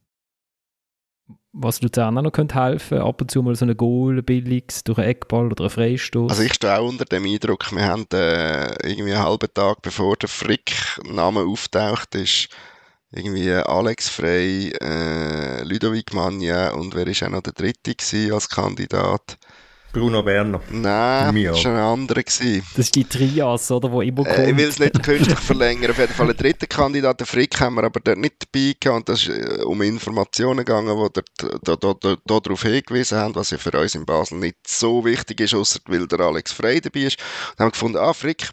was Luzern auch noch könnte helfen ab und zu mal so ein Goal, ein durch einen Eckball oder einen Freistoß. Also ich stehe auch unter dem Eindruck, wir haben äh, irgendwie einen halben Tag bevor der Frick-Name auftaucht ist, irgendwie Alex Frey, äh, Ludovic Magna und wer ist auch noch der dritte als Kandidat? Bruno Berner. Nein, das war ein anderer. Gewesen. Das ist die Trias, oder, wo immer kommt. Äh, ich will es nicht künstlich verlängern. Auf jeden Fall ein dritter Kandidat, der Frick, haben wir aber dort nicht dabei gehabt. Und das ist äh, um Informationen gegangen, die dort, da, darauf hingewiesen haben, was ja für uns in Basel nicht so wichtig ist, außer weil der Alex Frey dabei ist. Und haben gefunden, ah, Frick,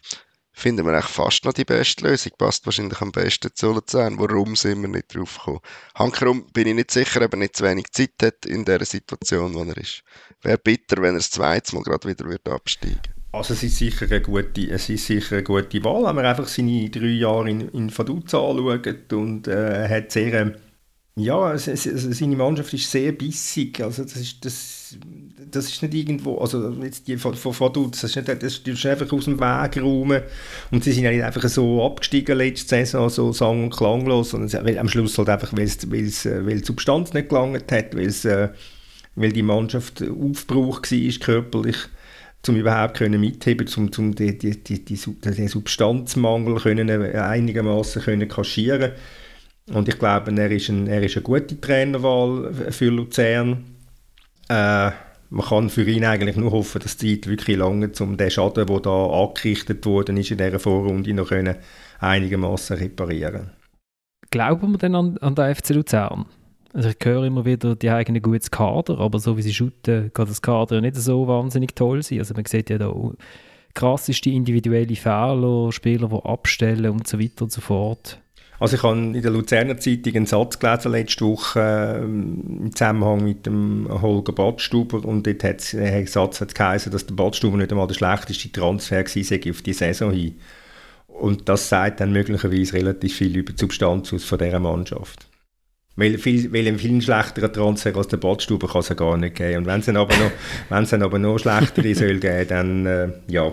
finden wir eigentlich fast noch die beste Lösung. Passt wahrscheinlich am besten zu Luzern. Warum sind wir nicht drauf gekommen? Hankerum bin ich nicht sicher, ob er nicht zu wenig Zeit hat in der Situation, wo er ist. Wäre bitter, wenn er das zweite Mal gerade wieder wird absteigen also es ist sicher eine gute, es ist sicher eine gute Wahl, wenn man einfach seine drei Jahre in, in Vaduz anschaut und äh, hat sehr ja, es, es, seine Mannschaft ist sehr bissig. Also das ist, das, das ist nicht irgendwo, also jetzt die von, von Vaduz, das ist, nicht, das ist einfach aus dem Weg räumen. Und sie sind ja nicht einfach so abgestiegen letzte Saison, so sang- und klanglos, sondern am Schluss halt einfach, weil, es, die Substanz nicht gelangt hat, weil, es, äh, weil die Mannschaft aufgebraucht war, körperlich um überhaupt können mitheben, um, um die, die, die, die, den Substanzmangel können einigermaßen können kaschieren und ich glaube, er ist, ein, er ist eine gute Trainerwahl für Luzern. Äh, man kann für ihn eigentlich nur hoffen, dass die Zeit wirklich lange, um den Schaden, der da angerichtet worden ist in dieser Vorrunde, noch einigermaßen reparieren Glauben wir denn an, an den FC Luzern? Also ich höre immer wieder, die haben ein gutes Kader, aber so wie sie shooten, kann das Kader nicht so wahnsinnig toll sein. Also man sieht ja da krasseste individuelle Fehler, Spieler, die abstellen und so weiter und so fort. Also ich habe in der Luzerner Zeitung einen Satz gelesen letzte Woche äh, im Zusammenhang mit dem Holger Badstuber und dort hat der Satz hat geheißen, dass der Badstuber nicht einmal der schlechteste Transfer war auf die Saison hin. Und das sagt dann möglicherweise relativ viel über die Substanz aus von dieser Mannschaft. Weil, viel, weil einen viel schlechteren Transfer als der Badstuber kann es ja gar nicht geben. Und wenn es dann aber noch, wenn es dann aber noch schlechtere soll geben, dann, äh, ja,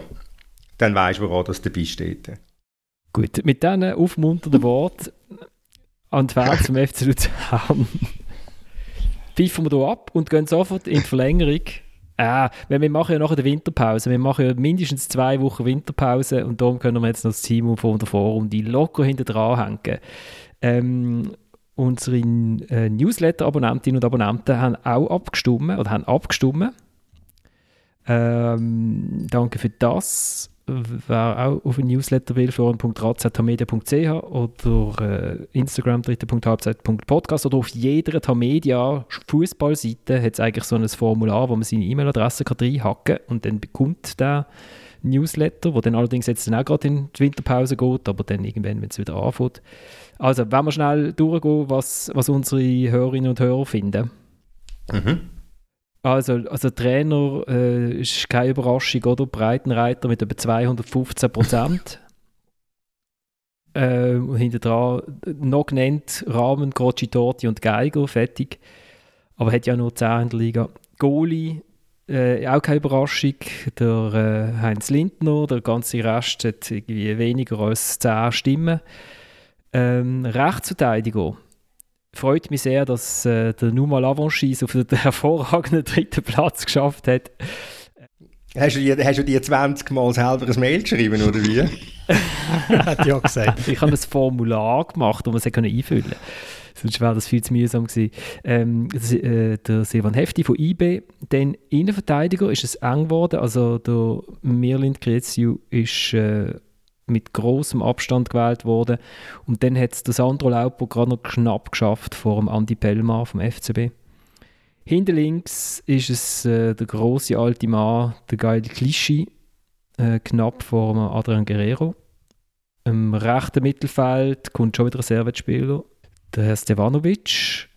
dann weißt du, woran das dabei steht. Gut, mit diesen aufmunternden Worten an die Fans zum FC Luzern pfeifen wir hier ab und gehen sofort in die Verlängerung. Weil wir machen ja nachher die Winterpause. Wir machen ja mindestens zwei Wochen Winterpause und darum können wir jetzt noch das Team von der Vorrunde locker hinter dran hängen. Ähm, unsere äh, Newsletter-Abonnentinnen und Abonnenten haben auch abgestimmt oder haben abgestimmt. Ähm, danke für das wer auch auf ein Newsletter will, forum.razmedia.ch oder äh, Instagram dritte.halbzeit.podcast oder auf jeder Tamedia Fußballseite hat es eigentlich so ein Formular, wo man seine E-Mail-Adresse reinhacken kann und dann bekommt der Newsletter, wo dann allerdings jetzt dann auch gerade in die Winterpause geht, aber dann irgendwann, wenn es wieder anfängt. Also, wenn wir schnell durchgehen, was, was unsere Hörerinnen und Hörer finden. Mhm. Also, also Trainer äh, ist keine Überraschung, oder? Breitenreiter mit über 215 Prozent. äh, hinter dran noch genannt Rahmen, Grocci, Torti und Geiger, fertig. Aber hat ja nur 10 in der Liga. Goalie, äh, auch keine Überraschung. Der äh, Heinz Lindner, der ganze Rest hat irgendwie weniger als 10 Stimmen. Ähm, Rechtsverteidiger freut mich sehr, dass äh, der Numa Lavanchis auf den hervorragenden dritten Platz geschafft hat. Hast du, dir, hast du dir 20 Mal selber ein Mail geschrieben, oder wie? hat ja gesagt. Ich habe ein Formular gemacht, das man es einfüllen konnte. Sonst wäre das viel zu mühsam gewesen. Ähm, äh, der Silvan Hefti von IB, dann Innenverteidiger ist es eng geworden. Also der Mirlind Kreziu ist äh, mit großem Abstand gewählt worden. Und dann hat es der Sandro Laupo gerade noch knapp geschafft vor dem Andi Pellmar vom FCB. Hinter links ist es äh, der große alte Mann, der geile Clichy, äh, knapp vor dem Adrian Guerrero. Im rechten Mittelfeld kommt schon wieder ein Servetspieler, der Herr Stevanovic,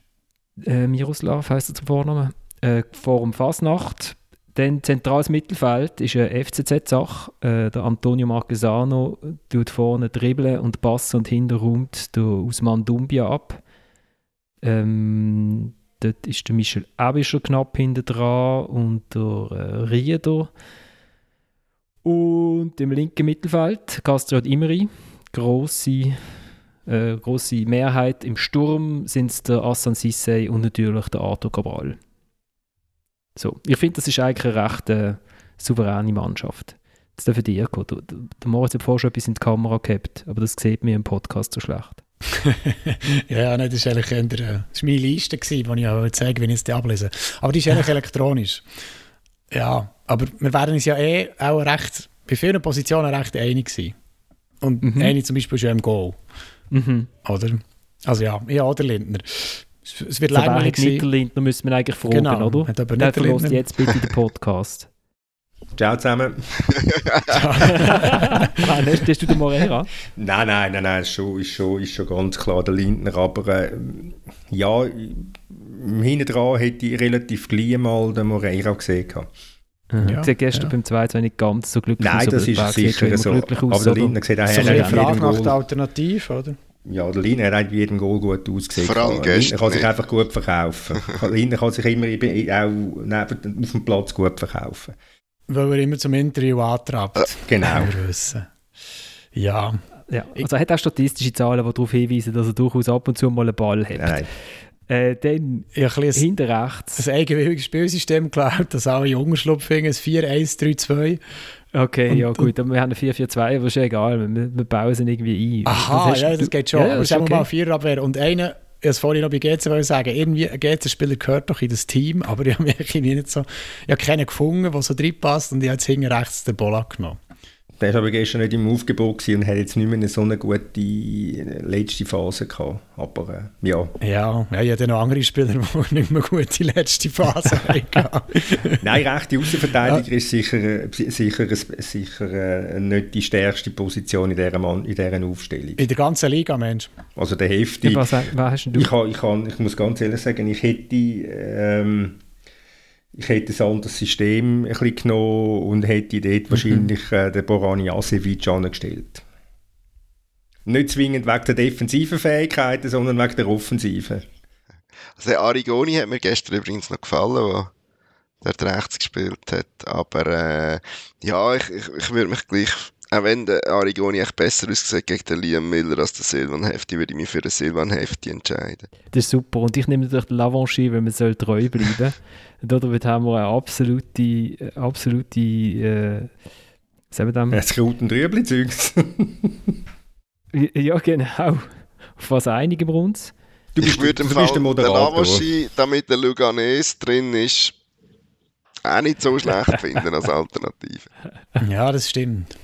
äh, Miroslav heißt er zum Vornamen, äh, vor dem Fasnacht dann zentrales Mittelfeld ist eine FCZ-Sache. Äh, der Antonio Marquesano tut vorne dribbeln und passen und hinten räumt der Usman Dumbia ab. Ähm, dort ist der Michel Abischer knapp hinten dran und der äh, Rieder. Und im linken Mittelfeld Castriot Imri. Grosse, äh, grosse Mehrheit im Sturm sind es der Assan Sissay und natürlich der Arthur Cabral. So, ich finde, das ist eigentlich eine recht äh, souveräne Mannschaft. Das darf dir gehen. Der, der Moritz hat vorher schon etwas in die Kamera gehabt, aber das sieht mir im Podcast so schlecht. ja, nein, das war eigentlich eher, äh, das war meine Liste, die ich zeigen wenn ich es ablese. Aber die ist eigentlich elektronisch. Ja, aber wir werden uns ja eh auch recht, bei vielen Positionen recht einig sein. Und mhm. eine zum Beispiel ist ja im Goal. Mhm. Oder? Also ja, ja, oder Lindner. Es wird langweilig sein. Niederlindner müssen wir eigentlich fragen, genau, oder? Der verlässt jetzt bitte den Podcast. Ciao zusammen. nein, hast, hast du den Morera? Nein, nein, nein, nein, ist schon, ist schon, ist schon ganz klar der Lindner, aber äh, ja, hinten dran hätte ich relativ gleich mal den Moreira gesehen. Mhm. Ja, ich gestern ja. beim 2 nicht ganz so glücklich Nein, das ist sicher so. Aus, aber der Lindner sieht auch so eine Frage nach der Alternative, oder? Ja, der Liner hat bei jedem Goal gut ausgesehen. Vor allem gestern. Er kann sich einfach gut verkaufen. Liner kann sich immer auch neben, auf dem Platz gut verkaufen. Weil er immer zum Interview antrabt. Äh, genau. Ja. ja. Also er hat auch statistische Zahlen, die darauf hinweisen, dass er durchaus ab und zu mal einen Ball hat. Nein. Äh, dann ja, hinter rechts. Ein eigenwilliges Spielsystem geklaut, das alle Jungen schlupfen, ein 4-1-3-2. Okay, und, ja gut, wir haben eine 4-4-2, aber ist egal, wir, wir bauen es irgendwie ein. Aha, das ja, das geht schon. Ja, aber sagen wir mal Viererabwehr. Und einer, ich es vorhin noch bei GC sagen, irgendwie ein GC-Spieler gehört doch in das Team, aber ich habe mich nicht so, ich habe keinen gefunden, der so drin passt und ich habe jetzt hinten rechts den Ball genommen. Der war aber gestern nicht im Aufgebot und hat jetzt nicht mehr so eine gute letzte Phase gehabt. Aber äh, ja. Ja, ja, ich hatte noch andere Spieler, die nicht mehr gute letzte Phase hatten. Nein, rechte Außenverteidiger ja. ist sicher, sicher, sicher äh, nicht die stärkste Position in dieser, Mann, in dieser Aufstellung. In der ganzen Liga, Mensch. Also der Hälfte. Ja, was, was hast du? Ich, ich, kann, ich muss ganz ehrlich sagen, ich hätte... Ähm, ich hätte ein anderes System ein bisschen genommen und hätte dort mhm. wahrscheinlich äh, den Borani Asevic angestellt. Nicht zwingend wegen der defensiven Fähigkeiten, sondern wegen der offensiven. Also der Arigoni hat mir gestern übrigens noch gefallen, wo der rechts gespielt hat. Aber äh, ja, ich, ich, ich würde mich gleich, auch wenn der Arigoni echt besser aussieht gegen den Liam Miller als der Silvan Hefti, würde ich mich für den Silvan Hefti entscheiden. Das ist super. Und ich nehme natürlich den Lavanchi, weil man soll treu bleiben. Dort haben wir eine absolute, absolute äh, sagen wir dem? Das Kraut- und Rüebli-Zeugs. ja, genau. Auf was einigen wir uns? Du bist, ich würde du bist der Moderator. Den damit der Luganes drin ist, auch nicht so schlecht finden als Alternative. Ja, das stimmt.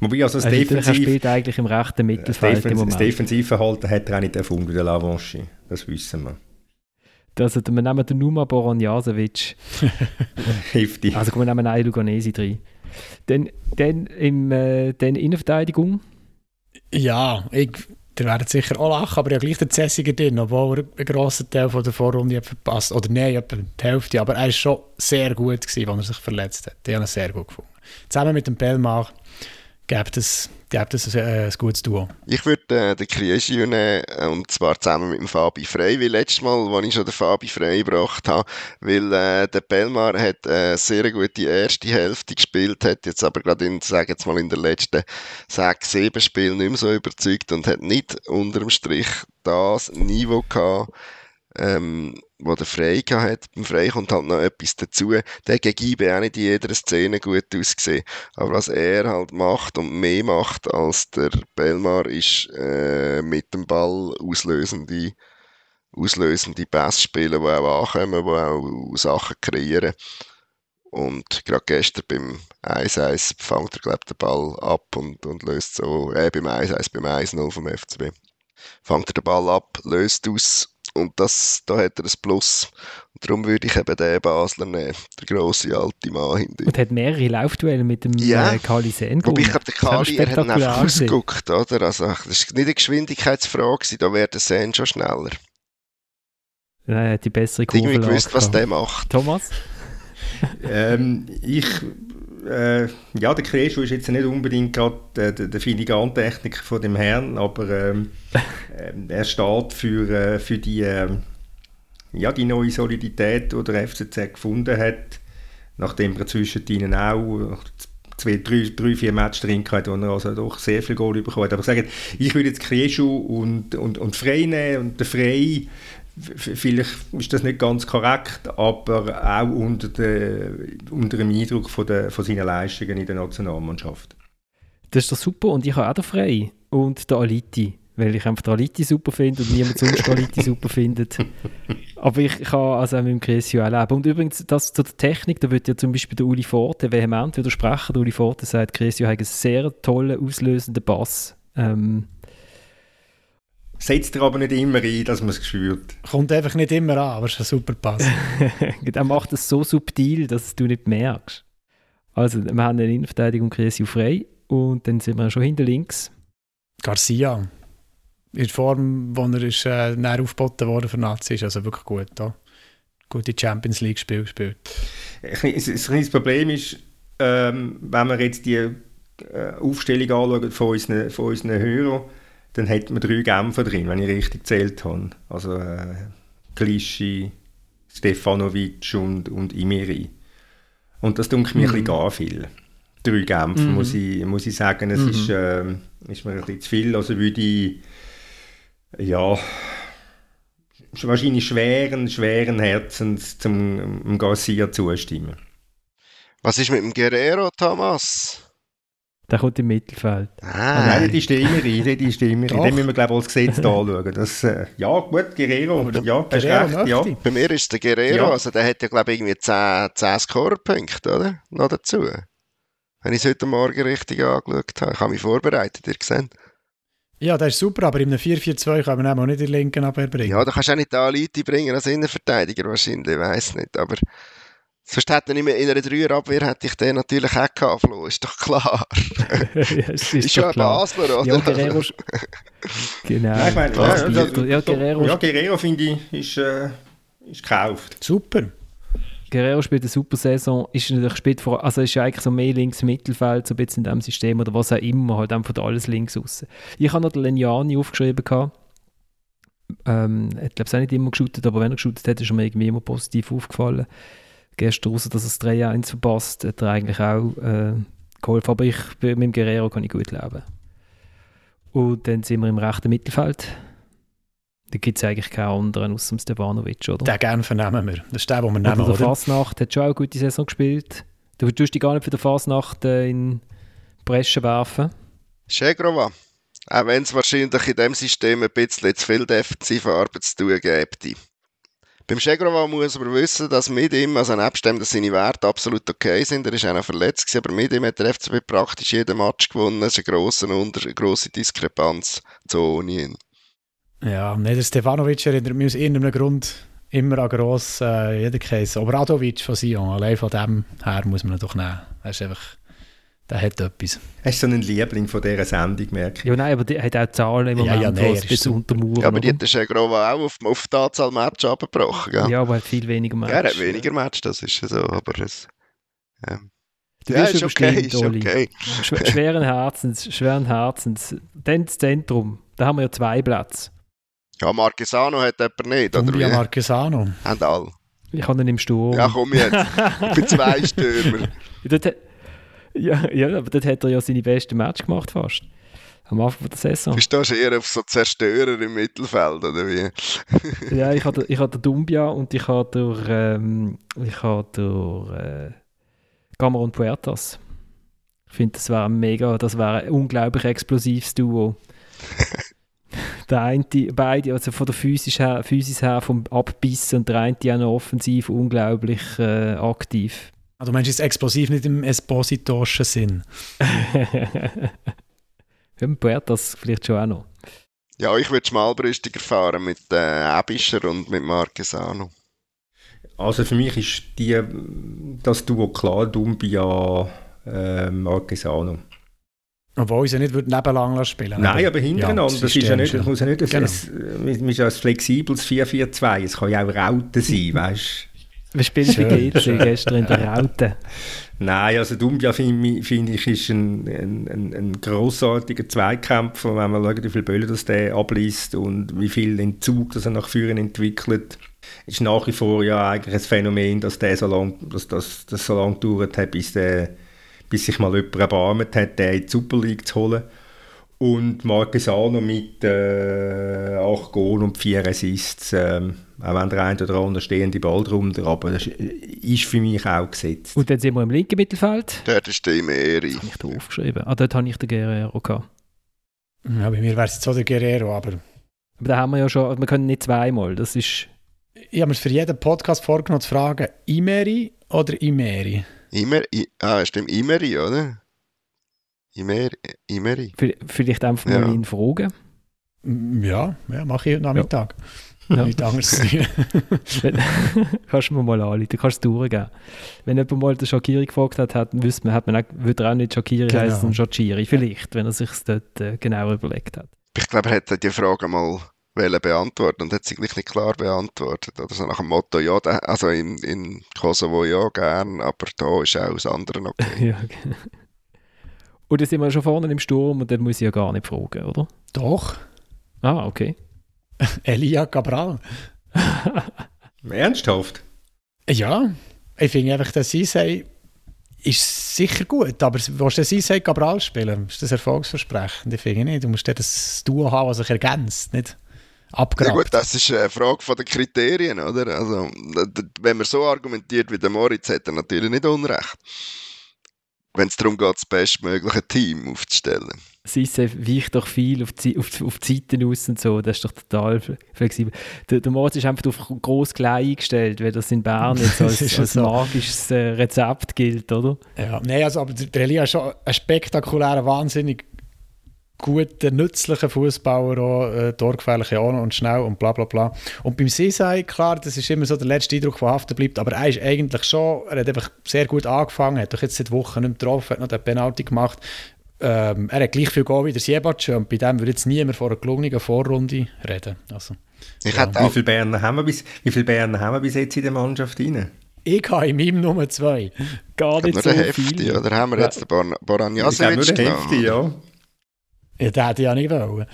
Wobei also das also Defensiv... spielt eigentlich im rechten Mittelfeld das, das Defensivverhalten hat er auch nicht erfunden, der Lavanchi. Das wissen wir. Also, wir nehmen den Numa Boronjasevic. Heftig. Also, wir nehmen einen Luganesi drin. Dann, dann, im, äh, dann Innenverteidigung? Ja, ich Ihr werdet sicher auch lachen, aber ja gleich der Zessiger drin, obwohl er einen grossen Teil von der Vorrunde verpasst Oder nein, etwa die Hälfte. Aber er war schon sehr gut, gewesen, als er sich verletzt hat. Die haben ihn sehr gut gefunden. Zusammen mit dem Bellmach gibt es gibt es ein, ein, gutes Duo. Ich würde äh, den Krieschi nehmen, äh, und zwar zusammen mit dem Fabi Frey, wie letztes Mal, als ich schon den Fabi Frey gebracht habe, weil äh, der Belmar hat eine sehr gute erste Hälfte gespielt, hat jetzt aber gerade in, sage jetzt mal in den letzten sechs, sieben Spielen nicht mehr so überzeugt und hat nicht unter dem Strich das Niveau gehabt, ähm, wo der Frey hat. Beim Frey kommt halt noch etwas dazu. Der gegen IB auch nicht in jeder Szene gut ausgesehen. Aber was er halt macht und mehr macht als der Belmar, ist äh, mit dem Ball auslösende, auslösende Pässe spielen, die auch ankommen, die auch Sachen kreieren. Und gerade gestern beim 1-1 fängt er, glaube den Ball ab und, und löst so, äh, beim 1-1, beim 1-0 vom FCB, fängt er den Ball ab, löst aus und das, da hat er ein Plus. Und darum würde ich eben den Basler nehmen, der grosse alte Mann hinter. Und hat mehrere Laufduelle mit dem ja. äh, Kali Sen Wobei ich glaube, der Kali, er hat ihn einfach ausgeguckt, oder? Also, das war nicht eine Geschwindigkeitsfrage, da wäre der Sen schon schneller. Ja, er hat die bessere Kurve. Ich irgendwie gewusst, was der macht. Thomas? ähm, ich äh, ja, der Kreschu ist jetzt nicht unbedingt gerade der, der, der Filigrantechniker von dem Herrn, aber ähm, äh, er steht für, äh, für die, äh, ja, die neue Solidität, die der FCZ gefunden hat, nachdem er zwischen ihnen auch zwei, drei, drei vier Matches drin hatte, wo er also doch sehr viel Goal bekommen hat. Aber sagen, ich würde jetzt Kreschu und, und, und Frey nehmen und der Frey vielleicht ist das nicht ganz korrekt, aber auch unter, de, unter dem Eindruck von, der, von seinen Leistungen in der Nationalmannschaft. Das ist doch super und ich habe auch den Frei und den Aliti, weil ich einfach den Aliti super finde und niemand sonst den Aliti super findet. Aber ich kann also auch mit dem Cresio auch leben. Und übrigens, das zu der Technik, da wird ja zum Beispiel der Uli Forte vehement widersprechen. Der Uli Forte sagt, Cresio hat einen sehr tollen, auslösenden Bass. Ähm, Setzt er aber nicht immer ein, dass man es spürt. Kommt einfach nicht immer an, aber es ist ein super Pass. er macht es so subtil, dass du nicht merkst. Also, wir haben eine Innenverteidigung Cresio frei und dann sind wir schon hinter links. Garcia. In der Form, wo er ist, äh, näher aufgeboten wurde für Nazi, ist also wirklich gut. Da. Gute Champions League-Spiel gespielt. Das kleines Problem ist, ähm, wenn wir jetzt die äh, Aufstellung anschauen von unseren, von unseren Hörern, dann hätten wir drei Genfer drin, wenn ich richtig gezählt habe. Also äh, Klischi, Stefanovic und, und Imeri. Und das dunkelt mir mhm. ein bisschen gar viel. Drei Genfer, mhm. muss, ich, muss ich sagen. Es mhm. ist, äh, ist mir ein bisschen zu viel. Also würde ich, ja, wahrscheinlich schweren, schweren Herzens zum Garcia zustimmen. Was ist mit dem Guerrero, Thomas? Der kommt im Mittelfeld. Ah, nein, die Stimme rein, die Stimme rein. Den müssen wir, glaube ich, als Gesetz anschauen. Das, äh, ja, gut, Guerrero, ja, hast recht, ja. Bei mir ist der Guerrero, ja. also der hat ja, glaube ich, irgendwie 10, 10 Score-Punkte, oder? Noch dazu. Wenn ich es heute Morgen richtig angeschaut habe. Ich habe mich vorbereitet, ihr gesehen. Ja, das ist super, aber in einem 4-4-2 kann man auch nicht den linken abbringen. Ja, da kannst du auch nicht da Leute bringen als Innenverteidiger wahrscheinlich, ich weiß nicht, aber... Sonst hätte ich in einer Dreierabwehr hätte ich den natürlich auch gehabt, Flo, ist doch klar. ja, ist, ist schon ein Basler, oder? Ja, Guerrero... genau. Ja, ich meine, ja, also, ja, Guerrero, ja, Guerrero finde ich, ist, äh, ist gekauft. Super. Guerrero spielt eine super Saison, ist natürlich spielt vor, also ist eigentlich so mehr links Mittelfeld, so ein bisschen in diesem System oder was auch immer, halt einfach alles links raus. Ich habe noch den Leniani aufgeschrieben gehabt. Ähm, ich glaube, es auch nicht immer geshootet, aber wenn er geshootet hat, ist er mir irgendwie immer positiv aufgefallen. Gestern, außer dass er das 3-1 verpasst, hat er eigentlich auch äh, geholfen. Aber ich, mit dem Guerrero kann ich gut leben. Und dann sind wir im rechten Mittelfeld. Da gibt es eigentlich keinen anderen außer dem Stevanovic, oder? Den gerne vernehmen wir. Das ist der, den wir nehmen, oder? Der Fasnacht hat schon auch eine gute Saison gespielt. Du tust dich gar nicht für die Fasnacht äh, in Bresche werfen. Schegrova. Auch wenn es wahrscheinlich in diesem System ein bisschen zu viel defensive Arbeit zu tun gibt. Beim Schegrova muss man wissen, dass mit ihm, also nebst dem, dass seine Werte absolut okay sind, er ist auch noch verletzt gewesen, aber mit ihm hat der FCB praktisch jeden Match gewonnen. Das ist eine grosse, eine grosse Diskrepanz zu ohne ihn. Ja, nee, der Stefanovic erinnert mich aus irgendeinem Grund immer an gross äh, jeder Case. Obradovic von Sion, allein von dem her muss man ihn doch nehmen. Er ist einfach der hat etwas. Hast du so einen Liebling von dieser Sendung, merke ich? Ja, nein, aber der hat auch Zahlen im Moment, ja, ja, nein, was bis untermauern. Ja, aber die hat der Schegrova auch auf, auf die Anzahl Matches abgebrochen. Gell? Ja, aber er hat viel weniger Matches. Ja, er hat weniger Matches, das ist so, aber es... Ähm, Du ja, ist okay, ist okay. Schweren Herzens, schweren Herzens. Dann das Zentrum, da haben wir ja zwei Plätze. Ja, Marquesano hat jemand nicht, oder wie? Marquesano. Haben alle. Ich habe ihn im Sturm. Ja, komm jetzt. Ich bin zwei Stürmer. ja, ja, aber dort hat er ja seine besten Match gemacht fast. Am Anfang der Saison. Bist du eher auf so Zerstörer im Mittelfeld, oder wie? ja, ich habe ich hatte Dumbia und ich habe ähm, ich habe äh, Cameron Puertas. Ich finde, das wäre mega, das wäre ein unglaublich explosives Duo. der eine, beide, also von der Physis her, Physis her vom Abbissen und der eine auch noch offensiv unglaublich äh, aktiv. Also meinst du jetzt explosiv nicht im espositorischen Sinn? ja, Puertas vielleicht schon auch noch. Ja, ich würde schmalbrüstiger fahren mit äh, Abischer und mit Marquesano. Also für mich ist die, das Duo klar Dumbia äh, Marquesano. Obwohl sie nicht nebeneinander spielen Nein, aber hintereinander. Ja, das, das ist ja nicht, muss ja nicht ein, genau. ein, ein, ein flexibles 4-4-2. Es kann ja auch Raute sein, weißt Wie spielst du GC gestern in der Raute? Nein, also Dumbia finde find ich ist ein, ein, ein, grossartiger Zweikämpfer, wenn man schaut, wie viele Bälle das der abliest und wie viel Entzug das er nach vorne entwickelt. Ist nach wie vor ja eigentlich ein Phänomen, dass der so lang, dass das, das so lange gedauert hat, bis der bis sich mal jemand erbarmt hat, den in die Super League zu holen. Und Marquesano mit äh, 8 Goal und 4 Assists, ähm, auch wenn der eine oder andere stehende Ball drunter, aber das ist für mich auch gesetzt. Und dann sind wir im linken Mittelfeld. Dort ist der Imeri. Das habe ich da aufgeschrieben. Ah, dort habe ich den Guerrero gehabt. Ja, bei mir wäre es jetzt so der Guerrero, aber... Aber da haben wir ja schon, wir können nicht zweimal, das ist... Ich habe mir für jeden Podcast vorgenommen zu fragen, Imeri oder Imeri? Immer, ah, stimmt, Imeri, oder? Immer, Imeri. Vielleicht einfach mal ja. ihn fragen. Ja, ja mache ich heute Nachmittag. Ja. Nicht anders kannst du mir mal anrufen, kannst du es durchgeben. Wenn jemand mal den Shakiri gefragt hat, hat, wüsste man, hat man auch, würde er auch nicht Shakiri genau. heißen, Shakiri. Vielleicht, wenn er sich dort äh, genau überlegt hat. Ich glaube, er hat die Frage mal beantworten und hat sie gleich nicht klar beantwortet. Oder so nach dem Motto, ja, also in, in Kosovo ja, gern, aber da ist auch das andere okay. ja, okay. Und dann sind wir schon vorne im Sturm und dann muss ich ja gar nicht fragen, oder? Doch. Ah, okay. Elia Cabral. Ernsthaft? Ja, ich finde einfach, dass sie sagen, ist sicher gut, aber willst du Sisei Cabral spielen? Ist das erfolgsversprechend? Ich finde nicht. Du musst das Duo haben, das sich ergänzt, nicht? abgerappt. Ja gut, das ist eine Frage von den Kriterien, oder? Also, wenn man so argumentiert wie der Moritz, hat er natürlich nicht Unrecht. Wenn es darum geht, das bestmögliche Team aufzustellen. Sisse weicht doch viel auf die, auf, die, auf die Seiten aus und so, das ist doch total flexibel. Der, der Moritz ist einfach auf groß klein eingestellt, weil das in Bern jetzt als, als so. magisches äh, Rezept gilt, oder? Ja, nein, also, aber der Elia ist schon ein spektakulärer, wahnsinnig guter, nützlicher Fußballer, auch, äh, torgefährlich auch und schnell und bla bla bla. Und beim Sisei, klar, das ist immer so der letzte Eindruck, der haften bleibt, aber er ist eigentlich schon, er hat einfach sehr gut angefangen, hat doch jetzt seit Wochen nicht mehr getroffen, hat noch den Penalty gemacht. Ähm, er hat gleich viel Goal wie der Siebatsch und bei dem würde jetzt niemand vor einer gelungenen Vorrunde reden. Also, ich ja. Wie viele Berner haben wir bis, wie viele Berner haben wir bis jetzt in der Mannschaft rein? Ich habe in meinem Nummer zwei. Gar nicht so Hefti, viel. Oder haben wir jetzt den Boran Jasewitsch nur den Hefti, ja. Ja, der hätte ja nicht wollen.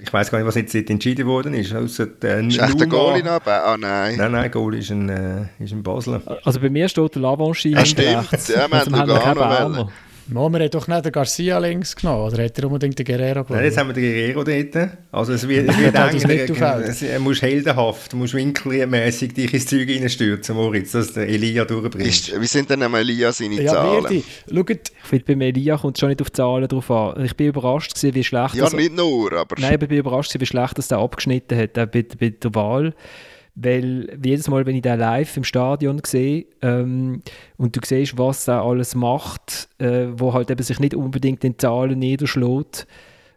Ich weiß gar nicht, was jetzt entschieden worden ist. Außer der ist echt der Goalie noch? Ah, nein. Nein, nein, Goalie ist ein, äh, ist ein Basler. Also bei mir steht der Lavanchi ja, stimmt. rechts. Ja, wir also haben Lugano No, wir haben doch nicht den Garcia links genommen, oder hat er unbedingt den Guerrero genommen? Nein, jetzt haben wir den Guerrero dort. Also es wird, es wird eng, du musst heldenhaft, du musst winkelmässig dich ins Zeug reinstürzen, Moritz, dass der Elia durchbringt. wie sind denn einmal Elia seine ja, Zahlen? Schaut. Ich finde, beim Elia kommt es schon nicht auf die Zahlen drauf an. Ich bin überrascht gewesen, wie schlecht... Ja, nicht nur, aber... Nein, ich bin überrascht gewesen, wie schlecht das der abgeschnitten hat, bei, bei der Wahl. Weil jedes Mal, wenn ich den live im Stadion sehe ähm, und du siehst, was er alles macht, äh, wo halt eben sich nicht unbedingt in Zahlen niederschlägt,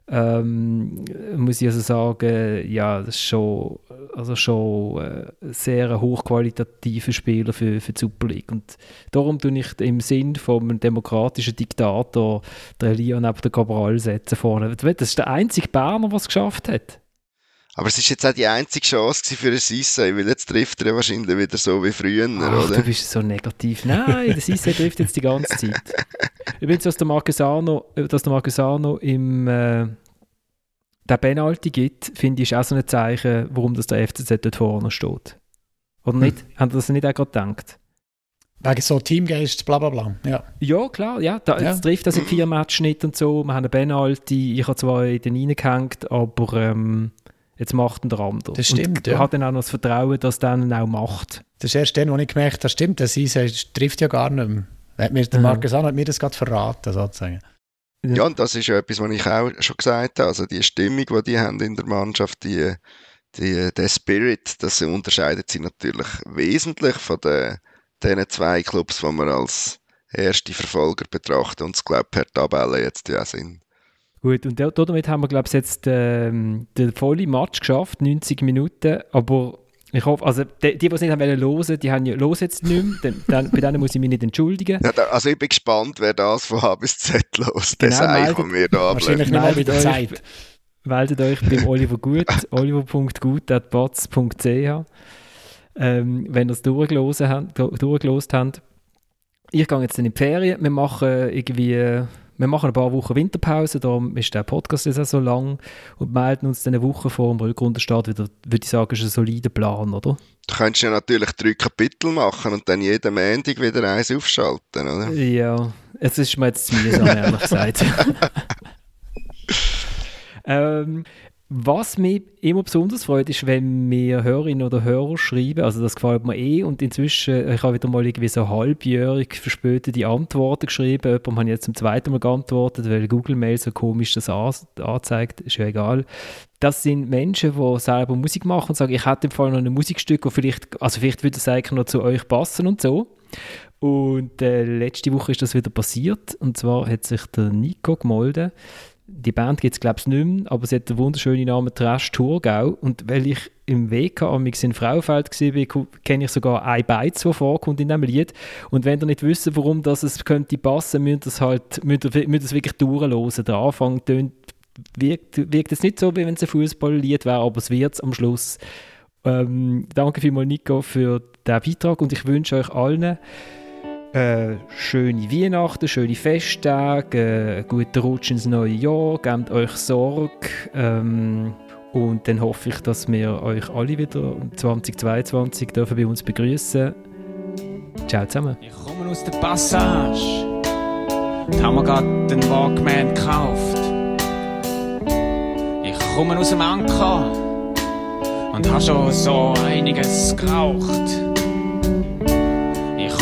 ähm, muss ich also sagen, ja, das ist schon, also schon äh, sehr hochqualitativer Spieler für, für die Super League. Und darum tue ich im Sinn vom demokratischen Diktator der Leon neben der Cabral setzen vorne. Das ist der einzige Berner, der es geschafft hat. Aber es ist jetzt auch die einzige Chance für den Sisse, weil jetzt trifft er wahrscheinlich wieder so wie früher, Ach, oder? du bist so negativ. Nein, der Sisse trifft jetzt die ganze Zeit. Übrigens, dass der Marquesano, dass der Marquesano im äh, der Penalty gibt, finde ich ist auch so ein Zeichen, warum das der FCZ dort vorne steht. Oder nicht? Hm. Haben Sie das nicht auch gerade gedacht? Wegen so Teamgeist, bla bla bla. Ja, ja klar, ja. Da, ja. trifft das in vier Matches nicht und so. Wir haben eine Penalty, ich habe zwar in den reingehängt, aber ähm, jetzt macht ihn der andere. Das stimmt, und ja. hat dann auch noch das Vertrauen, dass er dann auch macht. Das ist erst dann, wo ich gemerkt habe, das stimmt, das Eise trifft ja gar nicht mehr. Hat mir, der Marcus hat mir das gerade verraten, sozusagen. Ja. ja, und das ist ja etwas, was ich auch schon gesagt habe. Also die Stimmung, die die haben in der Mannschaft, die, die, der Spirit, das unterscheidet sich natürlich wesentlich von den, den zwei Clubs, die wir als erste Verfolger betrachten und es, glaube ich, per Tabelle jetzt ja sind. Gut, und damit haben wir, glaube ich, jetzt ähm, den vollen Match geschafft, 90 Minuten. Aber ich hoffe, also die, die, die es nicht haben hören die haben ja los jetzt nicht mehr. Dann, dann, bei denen muss ich mich nicht entschuldigen. Ja, da, also ich bin gespannt, wer das von A bis Z los. Genau, das meldet, von mir da Wahrscheinlich nicht mal wieder Zeit. Meldet euch beim Oliver Gut, oliver.gut.batz.ch ähm, wenn ihr es durchgelost habt, durchgelost habt. Ich gehe jetzt in die Ferien. Wir machen irgendwie wir machen ein paar Wochen Winterpause, darum ist der Podcast jetzt auch so lang und melden uns dann eine Woche vor dem Rückrundenstart wieder, würde ich sagen, ist ein solider Plan, oder? Du könntest ja natürlich drei Kapitel machen und dann jeden Montag wieder eins aufschalten, oder? Ja, es ist mir jetzt zu mühsam, ehrlich gesagt. ähm, was mich immer besonders freut, ist, wenn mir Hörerinnen oder Hörer schreiben, also das gefällt mir eh und inzwischen, ich habe wieder mal irgendwie so halbjährig verspätete Antworten geschrieben, jemandem habe jetzt zum zweiten Mal geantwortet, weil Google Mail so komisch das anzeigt, ist ja egal. Das sind Menschen, die selber Musik machen und sagen, ich hätte im Fall noch ein Musikstück, das vielleicht, also vielleicht würde es eigentlich noch zu euch passen und so. Und äh, letzte Woche ist das wieder passiert und zwar hat sich der Nico gemeldet, die Band gibt es glaube ich nicht mehr, aber sie hat den wunderschönen Namen Trash Thurgau und weil ich im WK amix in Fraufeld war, kenne ich sogar ein Beiz, der vorkommt in diesem Lied und wenn ihr nicht wisst, warum das es könnte passen, müsst ihr es halt, müsst ihr, ihr wirklich durchhören. Der Anfang tönt, wirkt, wirkt es nicht so, wie wenn es ein Fußballlied wäre, aber es wird es am Schluss. Ähm, danke vielmals Nico für den Beitrag und ich wünsche euch allen äh, schöne Weihnachten, schöne Festtage, äh, guten Rutsch ins neue Jahr, gebt euch Sorge. Ähm, und dann hoffe ich, dass wir euch alle wieder 2022 dürfen bei uns begrüßen. Ciao zusammen. Ich komme aus der Passage. Da haben wir gerade den Walkman gekauft. Ich komme aus dem Anker und habe schon so einiges geraucht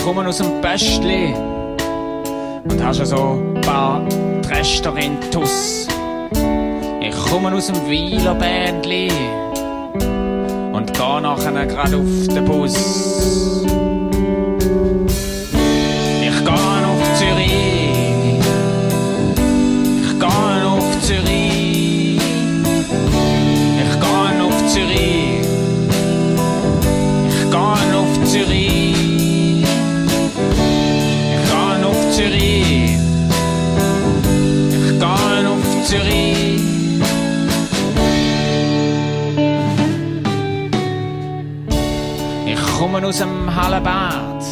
komme aus dem Böstli und hast schon so ein paar Tuss. Ich komme aus dem Wieler Bändli und geh nachher grad auf den Bus. Ich komme aus dem Hallenbad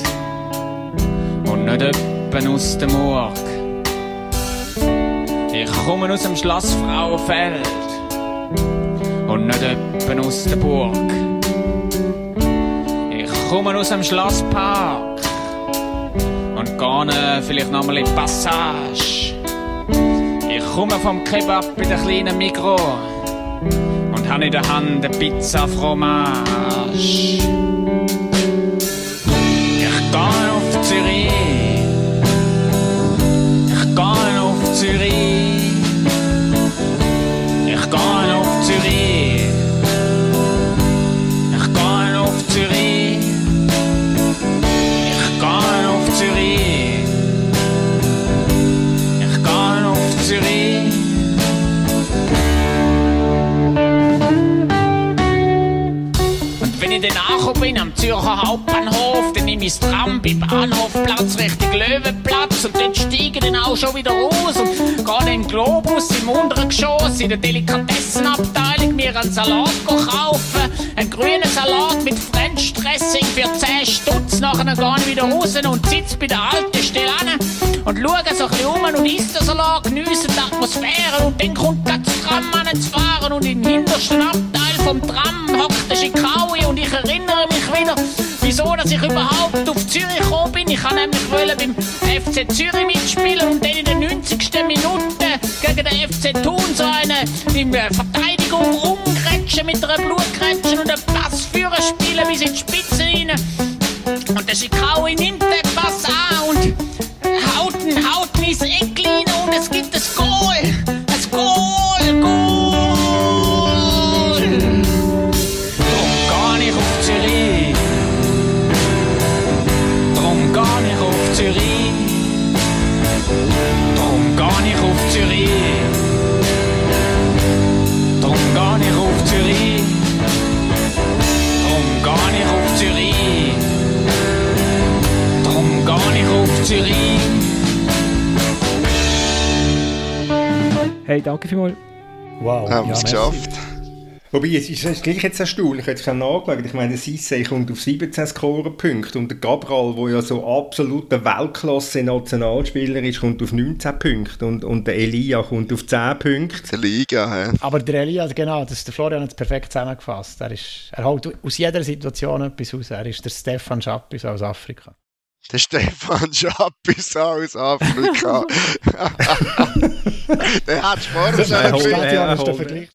und nicht etwa aus dem Murg. Ich komme aus dem Schloss Frauenfeld und nicht etwa aus der Burg. Ich komme aus dem Schlosspark und gehe vielleicht nochmal in die Passage. Ich komme vom Kebab bei der kleinen Mikro und habe in der Hand eine Pizza Fromage. Zürcher Hauptbahnhof, dann nehme ich das Tram beim Bahnhofplatz Richtung Löwenplatz und dann steige dann auch schon wieder raus und gehe im Globus im unteren Geschoss in der Delikatessenabteilung mir einen Salat kaufen. Einen grünen Salat mit French Dressing für 10 Stutz. Nachher gehe ich wieder raus und sitze bei der alten Stelle an und schaue so ein bisschen um und isst den Salat, geniesse die Atmosphäre und dann kommt das Tram an fahren und im hintersten Abteil vom Tram hockt der Schikaui und ich erinnere mich wieder, wieso dass ich überhaupt auf Zürich gekommen bin. Ich wollte nämlich beim FC Zürich mitspielen und dann in der 90. Minute gegen den FC Thun so eine in der Verteidigung umgrätschen mit einer Blutgrätsche und einen Pass führen spielen bis in die Spitze rein. Und der Schikaui nimmt den Pass an und haut ihn, haut ihn ins Eck rein und es gibt. Ein Goal, Zürich. Hey, danke vielmals. Wow. Haben wir es geschafft. Wobei, es ist, es ist gleich jetzt erstaunlich, ich habe nachgeschaut, ich meine, der Sissé kommt auf 17 Scorerpunkte und der Gabral, der ja so absoluter Weltklasse-Nationalspieler ist, kommt auf 19 Punkte und, und der Elia kommt auf 10 Punkte. Der Liga, hä? Aber der Elias, genau, das der Florian hat es perfekt zusammengefasst. Er, ist, er holt aus jeder Situation etwas raus. Er ist der Stefan Schappis aus Afrika. Der Stefan Schappis aus Afrika. der hat vorher schon Stadion